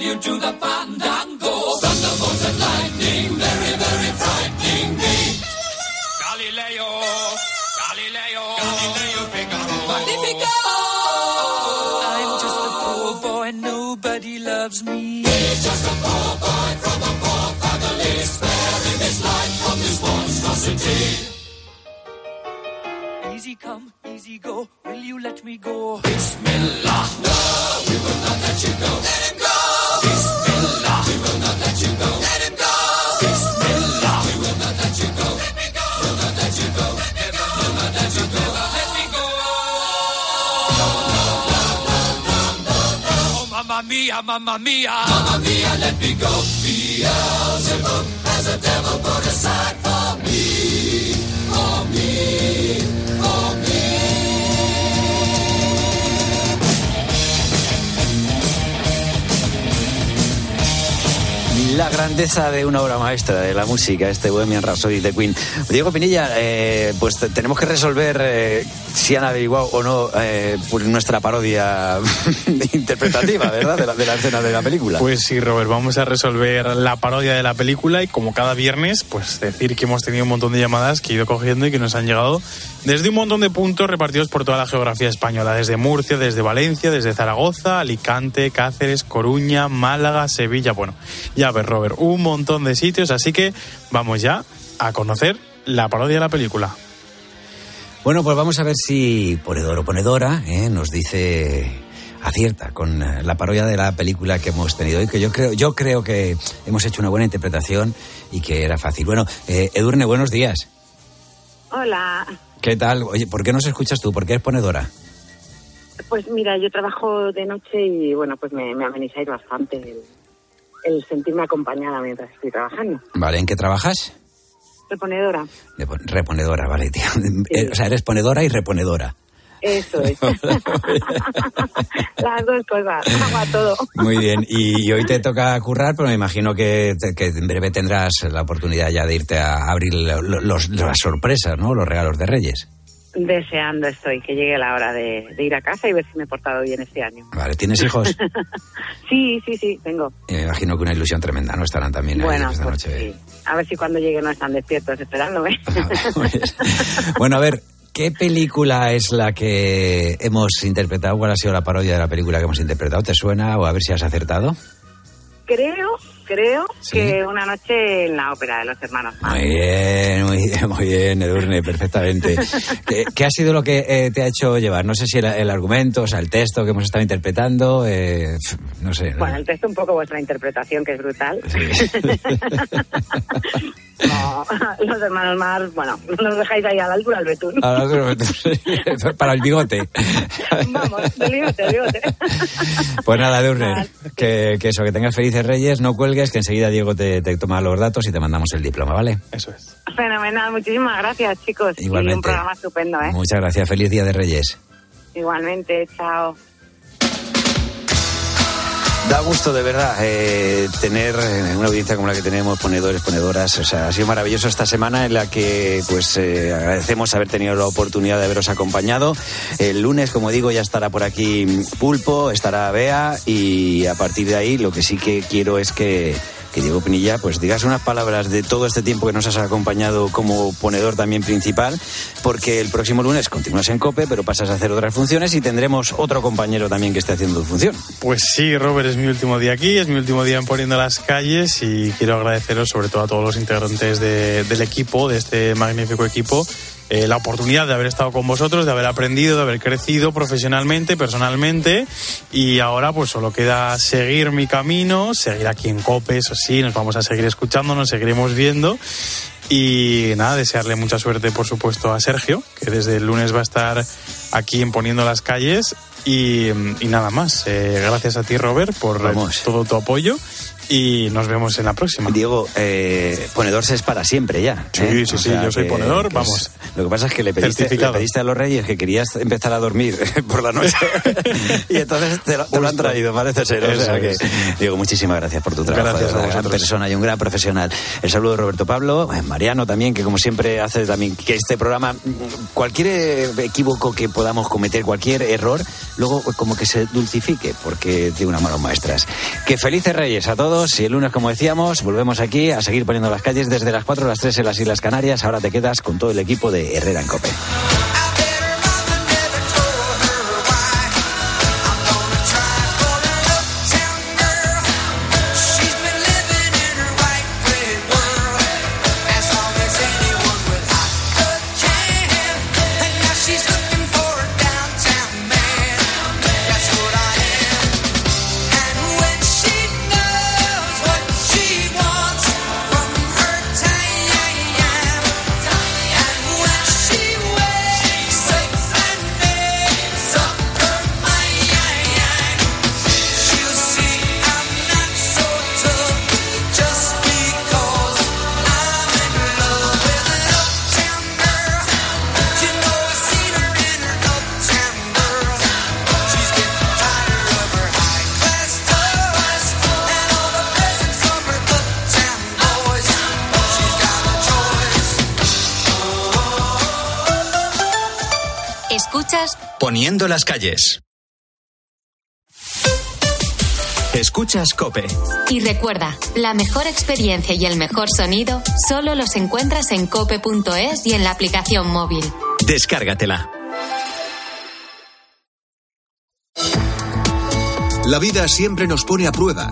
you to the fountain. Mamma mia. Mamma mia, let me go. Beelzebub has a devil put aside for me. For me. For me. La grandeza de una obra maestra de la música, este Bohemian Rhapsody de Queen. Diego Pinilla, eh, pues te- tenemos que resolver eh, si han averiguado o no eh, pues nuestra parodia *laughs* interpretativa, ¿verdad? De la, de la escena de la película. Pues sí, Robert, vamos a resolver la parodia de la película y como cada viernes, pues decir que hemos tenido un montón de llamadas que he ido cogiendo y que nos han llegado desde un montón de puntos repartidos por toda la geografía española, desde Murcia, desde Valencia, desde Zaragoza, Alicante, Cáceres, Coruña, Málaga, Sevilla, bueno, ya ves, Robert, un montón de sitios, así que vamos ya a conocer la parodia de la película. Bueno, pues vamos a ver si Ponedor o Ponedora eh, nos dice acierta con eh, la parodia de la película que hemos tenido hoy, que yo creo, yo creo que hemos hecho una buena interpretación y que era fácil. Bueno, eh, Edurne, buenos días. Hola, ¿Qué tal? Oye, ¿por qué nos escuchas tú? ¿Por qué eres ponedora? pues mira, yo trabajo de noche y bueno, pues me, me amenizáis bastante el, el sentirme acompañada mientras estoy trabajando. Vale, ¿en qué trabajas? Reponedora, Reponedora, vale, tío. Eh, O sea, eres ponedora y reponedora. eso es. *laughs* *laughs* Las dos cosas, hago a todo. Muy bien, y, y hoy te toca currar, pero me imagino que, que en breve tendrás la oportunidad ya de irte a abrir lo- lo- los- las sorpresas, ¿no? Los regalos de Reyes. Deseando estoy que llegue la hora de, de ir a casa y ver si me he portado bien este año. Vale, ¿tienes hijos? *laughs* Sí, sí, sí, tengo. Me imagino que una ilusión tremenda, ¿no? Estarán también ahí Bueno, esta pues noche. sí. A ver si cuando llegue no están despiertos esperándome. *laughs* Bueno, a ver, ¿qué película es la que hemos interpretado? ¿Cuál ha sido la parodia de la película que hemos interpretado? ¿Te suena o a ver si has acertado? creo, creo que una noche en la ópera de los hermanos. Muy bien, muy bien, muy bien, Edurne, perfectamente. *laughs* ¿Qué, qué ha sido lo que eh, te ha hecho llevar? No sé si el, el argumento, o sea, el texto que hemos estado interpretando, eh, no sé. ¿no? Bueno, el texto un poco vuestra interpretación, que es brutal. *laughs* *laughs* No, los hermanos Mar, bueno, nos dejáis ahí a la altura del betún. Ahora, Para el bigote. Vamos, del bigote, del bigote. Pues nada, Edurne, que, que eso, que tengas felices reyes, no cuelgues, que enseguida Diego te, te toma los datos y te mandamos el diploma, ¿vale? Eso es. Fenomenal, muchísimas gracias, chicos. Y Igualmente. un programa estupendo, ¿eh? Muchas gracias, feliz día de reyes. Igualmente, chao. Da gusto, de verdad, eh, tener una audiencia como la que tenemos, ponedores, ponedoras. O sea, ha sido maravilloso esta semana en la que, pues, eh, agradecemos haber tenido la oportunidad de haberos acompañado. El lunes, como digo, ya estará por aquí Pulpo, estará Bea y a partir de ahí lo que sí que quiero es que que Diego Pinilla, pues digas unas palabras de todo este tiempo que nos has acompañado como ponedor también principal, porque el próximo lunes continúas en COPE, pero pasas a hacer otras funciones y tendremos otro compañero también que esté haciendo función. Pues sí, Robert, es mi último día aquí, es mi último día en Poniendo las Calles y quiero agradeceros sobre todo a todos los integrantes de- del equipo, de este magnífico equipo, eh, la oportunidad de haber estado con vosotros, de haber aprendido, de haber crecido profesionalmente, personalmente y ahora pues solo queda seguir mi camino, seguir aquí en COPE, eso sí, nos vamos a seguir escuchando, nos seguiremos viendo y nada, desearle mucha suerte, por supuesto, a Sergio, que desde el lunes va a estar aquí en Poniendo las Calles. Y, y nada más. Eh, gracias a ti, Robert, por todo tu apoyo. Y nos vemos en la próxima. Diego, eh, ponedor es para siempre ya. Sí, ¿eh? sí, O sí, sea yo soy ponedor, que vamos. lo que pasa es que le pediste, le pediste a los reyes que querías empezar a dormir *laughs* por la noche *laughs* y entonces te lo, te lo han traído, parece ser. O Eso sea que, es. Diego, muchísimas gracias por tu trabajo. Gracias a gran persona y un gran profesional. El saludo de Roberto Pablo, eh, Mariano también, que como siempre hace también que este programa, cualquier equívoco que podamos cometer, cualquier error, luego como que se dulcifique, porque tiene unas manos maestras. Que felices reyes a todos y el lunes, como decíamos, volvemos aquí a seguir poniendo las calles desde las 4 a las 3 en las Islas Canarias. Ahora te quedas con todo el equipo de Herrera en Cope. Las calles. Escuchas Cope. Y recuerda, la mejor experiencia y el mejor sonido solo los encuentras en cope.es y en la aplicación móvil. Descárgatela. La vida siempre nos pone a prueba.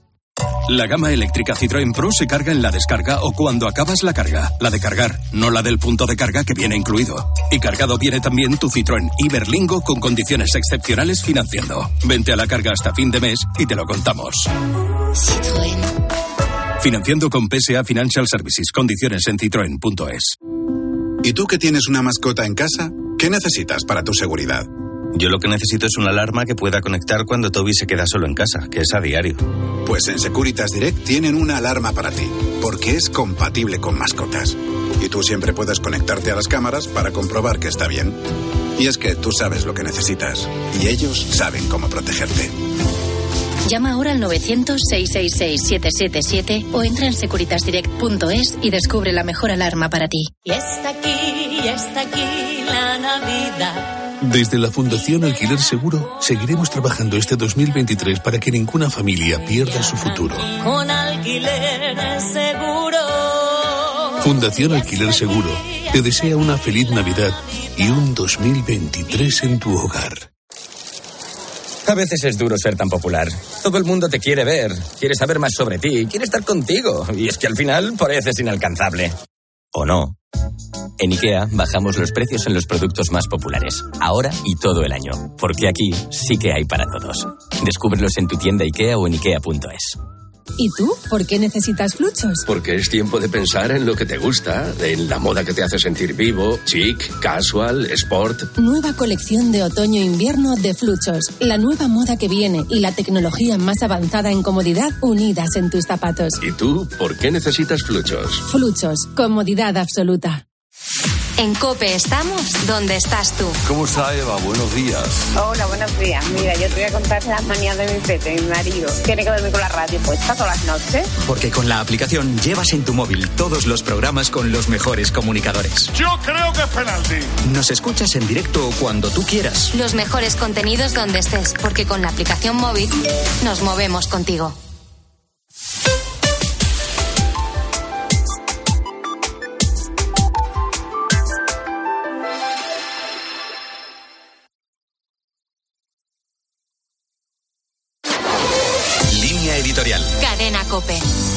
La gama eléctrica Citroën Pro se carga en la descarga o cuando acabas la carga. La de cargar, no la del punto de carga que viene incluido. Y cargado viene también tu Citroën Iberlingo con condiciones excepcionales financiando. Vente a la carga hasta fin de mes y te lo contamos. Financiando con PSA Financial Services. Condiciones en citroen.es. ¿Y tú que tienes una mascota en casa? ¿Qué necesitas para tu seguridad? Yo lo que necesito es una alarma que pueda conectar cuando Toby se queda solo en casa, que es a diario. Pues en Securitas Direct tienen una alarma para ti, porque es compatible con mascotas. Y tú siempre puedes conectarte a las cámaras para comprobar que está bien. Y es que tú sabes lo que necesitas, y ellos saben cómo protegerte. Llama ahora al 900-666-777 o entra en securitasdirect.es y descubre la mejor alarma para ti. Y está aquí, y está aquí la Navidad. Desde la Fundación Alquiler Seguro seguiremos trabajando este 2023 para que ninguna familia pierda su futuro. Con alquiler seguro. Fundación Alquiler Seguro te desea una feliz Navidad y un 2023 en tu hogar. A veces es duro ser tan popular. Todo el mundo te quiere ver, quiere saber más sobre ti, quiere estar contigo. Y es que al final pareces inalcanzable. ¿O no? En IKEA bajamos los precios en los productos más populares, ahora y todo el año, porque aquí sí que hay para todos. Descúbrelos en tu tienda IKEA o en IKEA.es. ¿Y tú? ¿Por qué necesitas fluchos? Porque es tiempo de pensar en lo que te gusta, en la moda que te hace sentir vivo, chic, casual, sport. Nueva colección de otoño-invierno de Fluchos. La nueva moda que viene y la tecnología más avanzada en comodidad unidas en tus zapatos. ¿Y tú por qué necesitas fluchos? Fluchos. Comodidad absoluta. En Cope estamos donde estás tú. ¿Cómo está Eva? Buenos días. Hola, buenos días. Mira, yo te voy a contar las manías de mi pete, mi marido. Tiene que dormir con la radio puesta todas las noches. Porque con la aplicación llevas en tu móvil todos los programas con los mejores comunicadores. Yo creo que es penalti. Nos escuchas en directo o cuando tú quieras. Los mejores contenidos donde estés, porque con la aplicación móvil nos movemos contigo. Cadena Cope.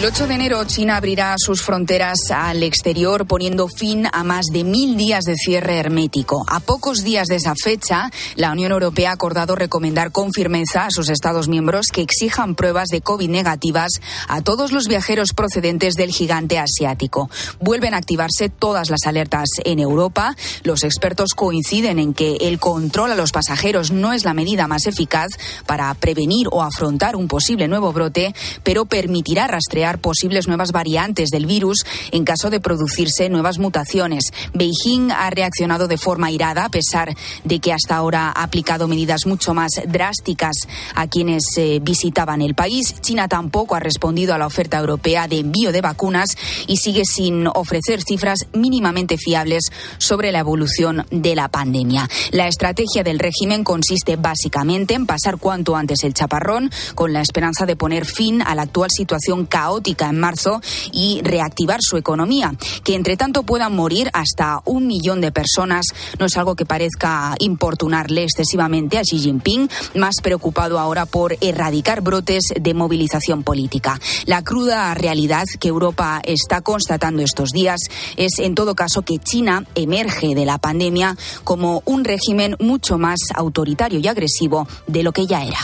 El 8 de enero China abrirá sus fronteras al exterior poniendo fin a más de mil días de cierre hermético. A pocos días de esa fecha, la Unión Europea ha acordado recomendar con firmeza a sus Estados miembros que exijan pruebas de COVID negativas a todos los viajeros procedentes del gigante asiático. Vuelven a activarse todas las alertas en Europa. Los expertos coinciden en que el control a los pasajeros no es la medida más eficaz para prevenir o afrontar un posible nuevo brote, pero permitirá rastrear posibles nuevas variantes del virus en caso de producirse nuevas mutaciones. Beijing ha reaccionado de forma irada a pesar de que hasta ahora ha aplicado medidas mucho más drásticas a quienes eh, visitaban el país. China tampoco ha respondido a la oferta europea de envío de vacunas y sigue sin ofrecer cifras mínimamente fiables sobre la evolución de la pandemia. La estrategia del régimen consiste básicamente en pasar cuanto antes el chaparrón con la esperanza de poner fin a la actual situación caótica en marzo y reactivar su economía. Que entre tanto puedan morir hasta un millón de personas no es algo que parezca importunarle excesivamente a Xi Jinping, más preocupado ahora por erradicar brotes de movilización política. La cruda realidad que Europa está constatando estos días es, en todo caso, que China emerge de la pandemia como un régimen mucho más autoritario y agresivo de lo que ya era.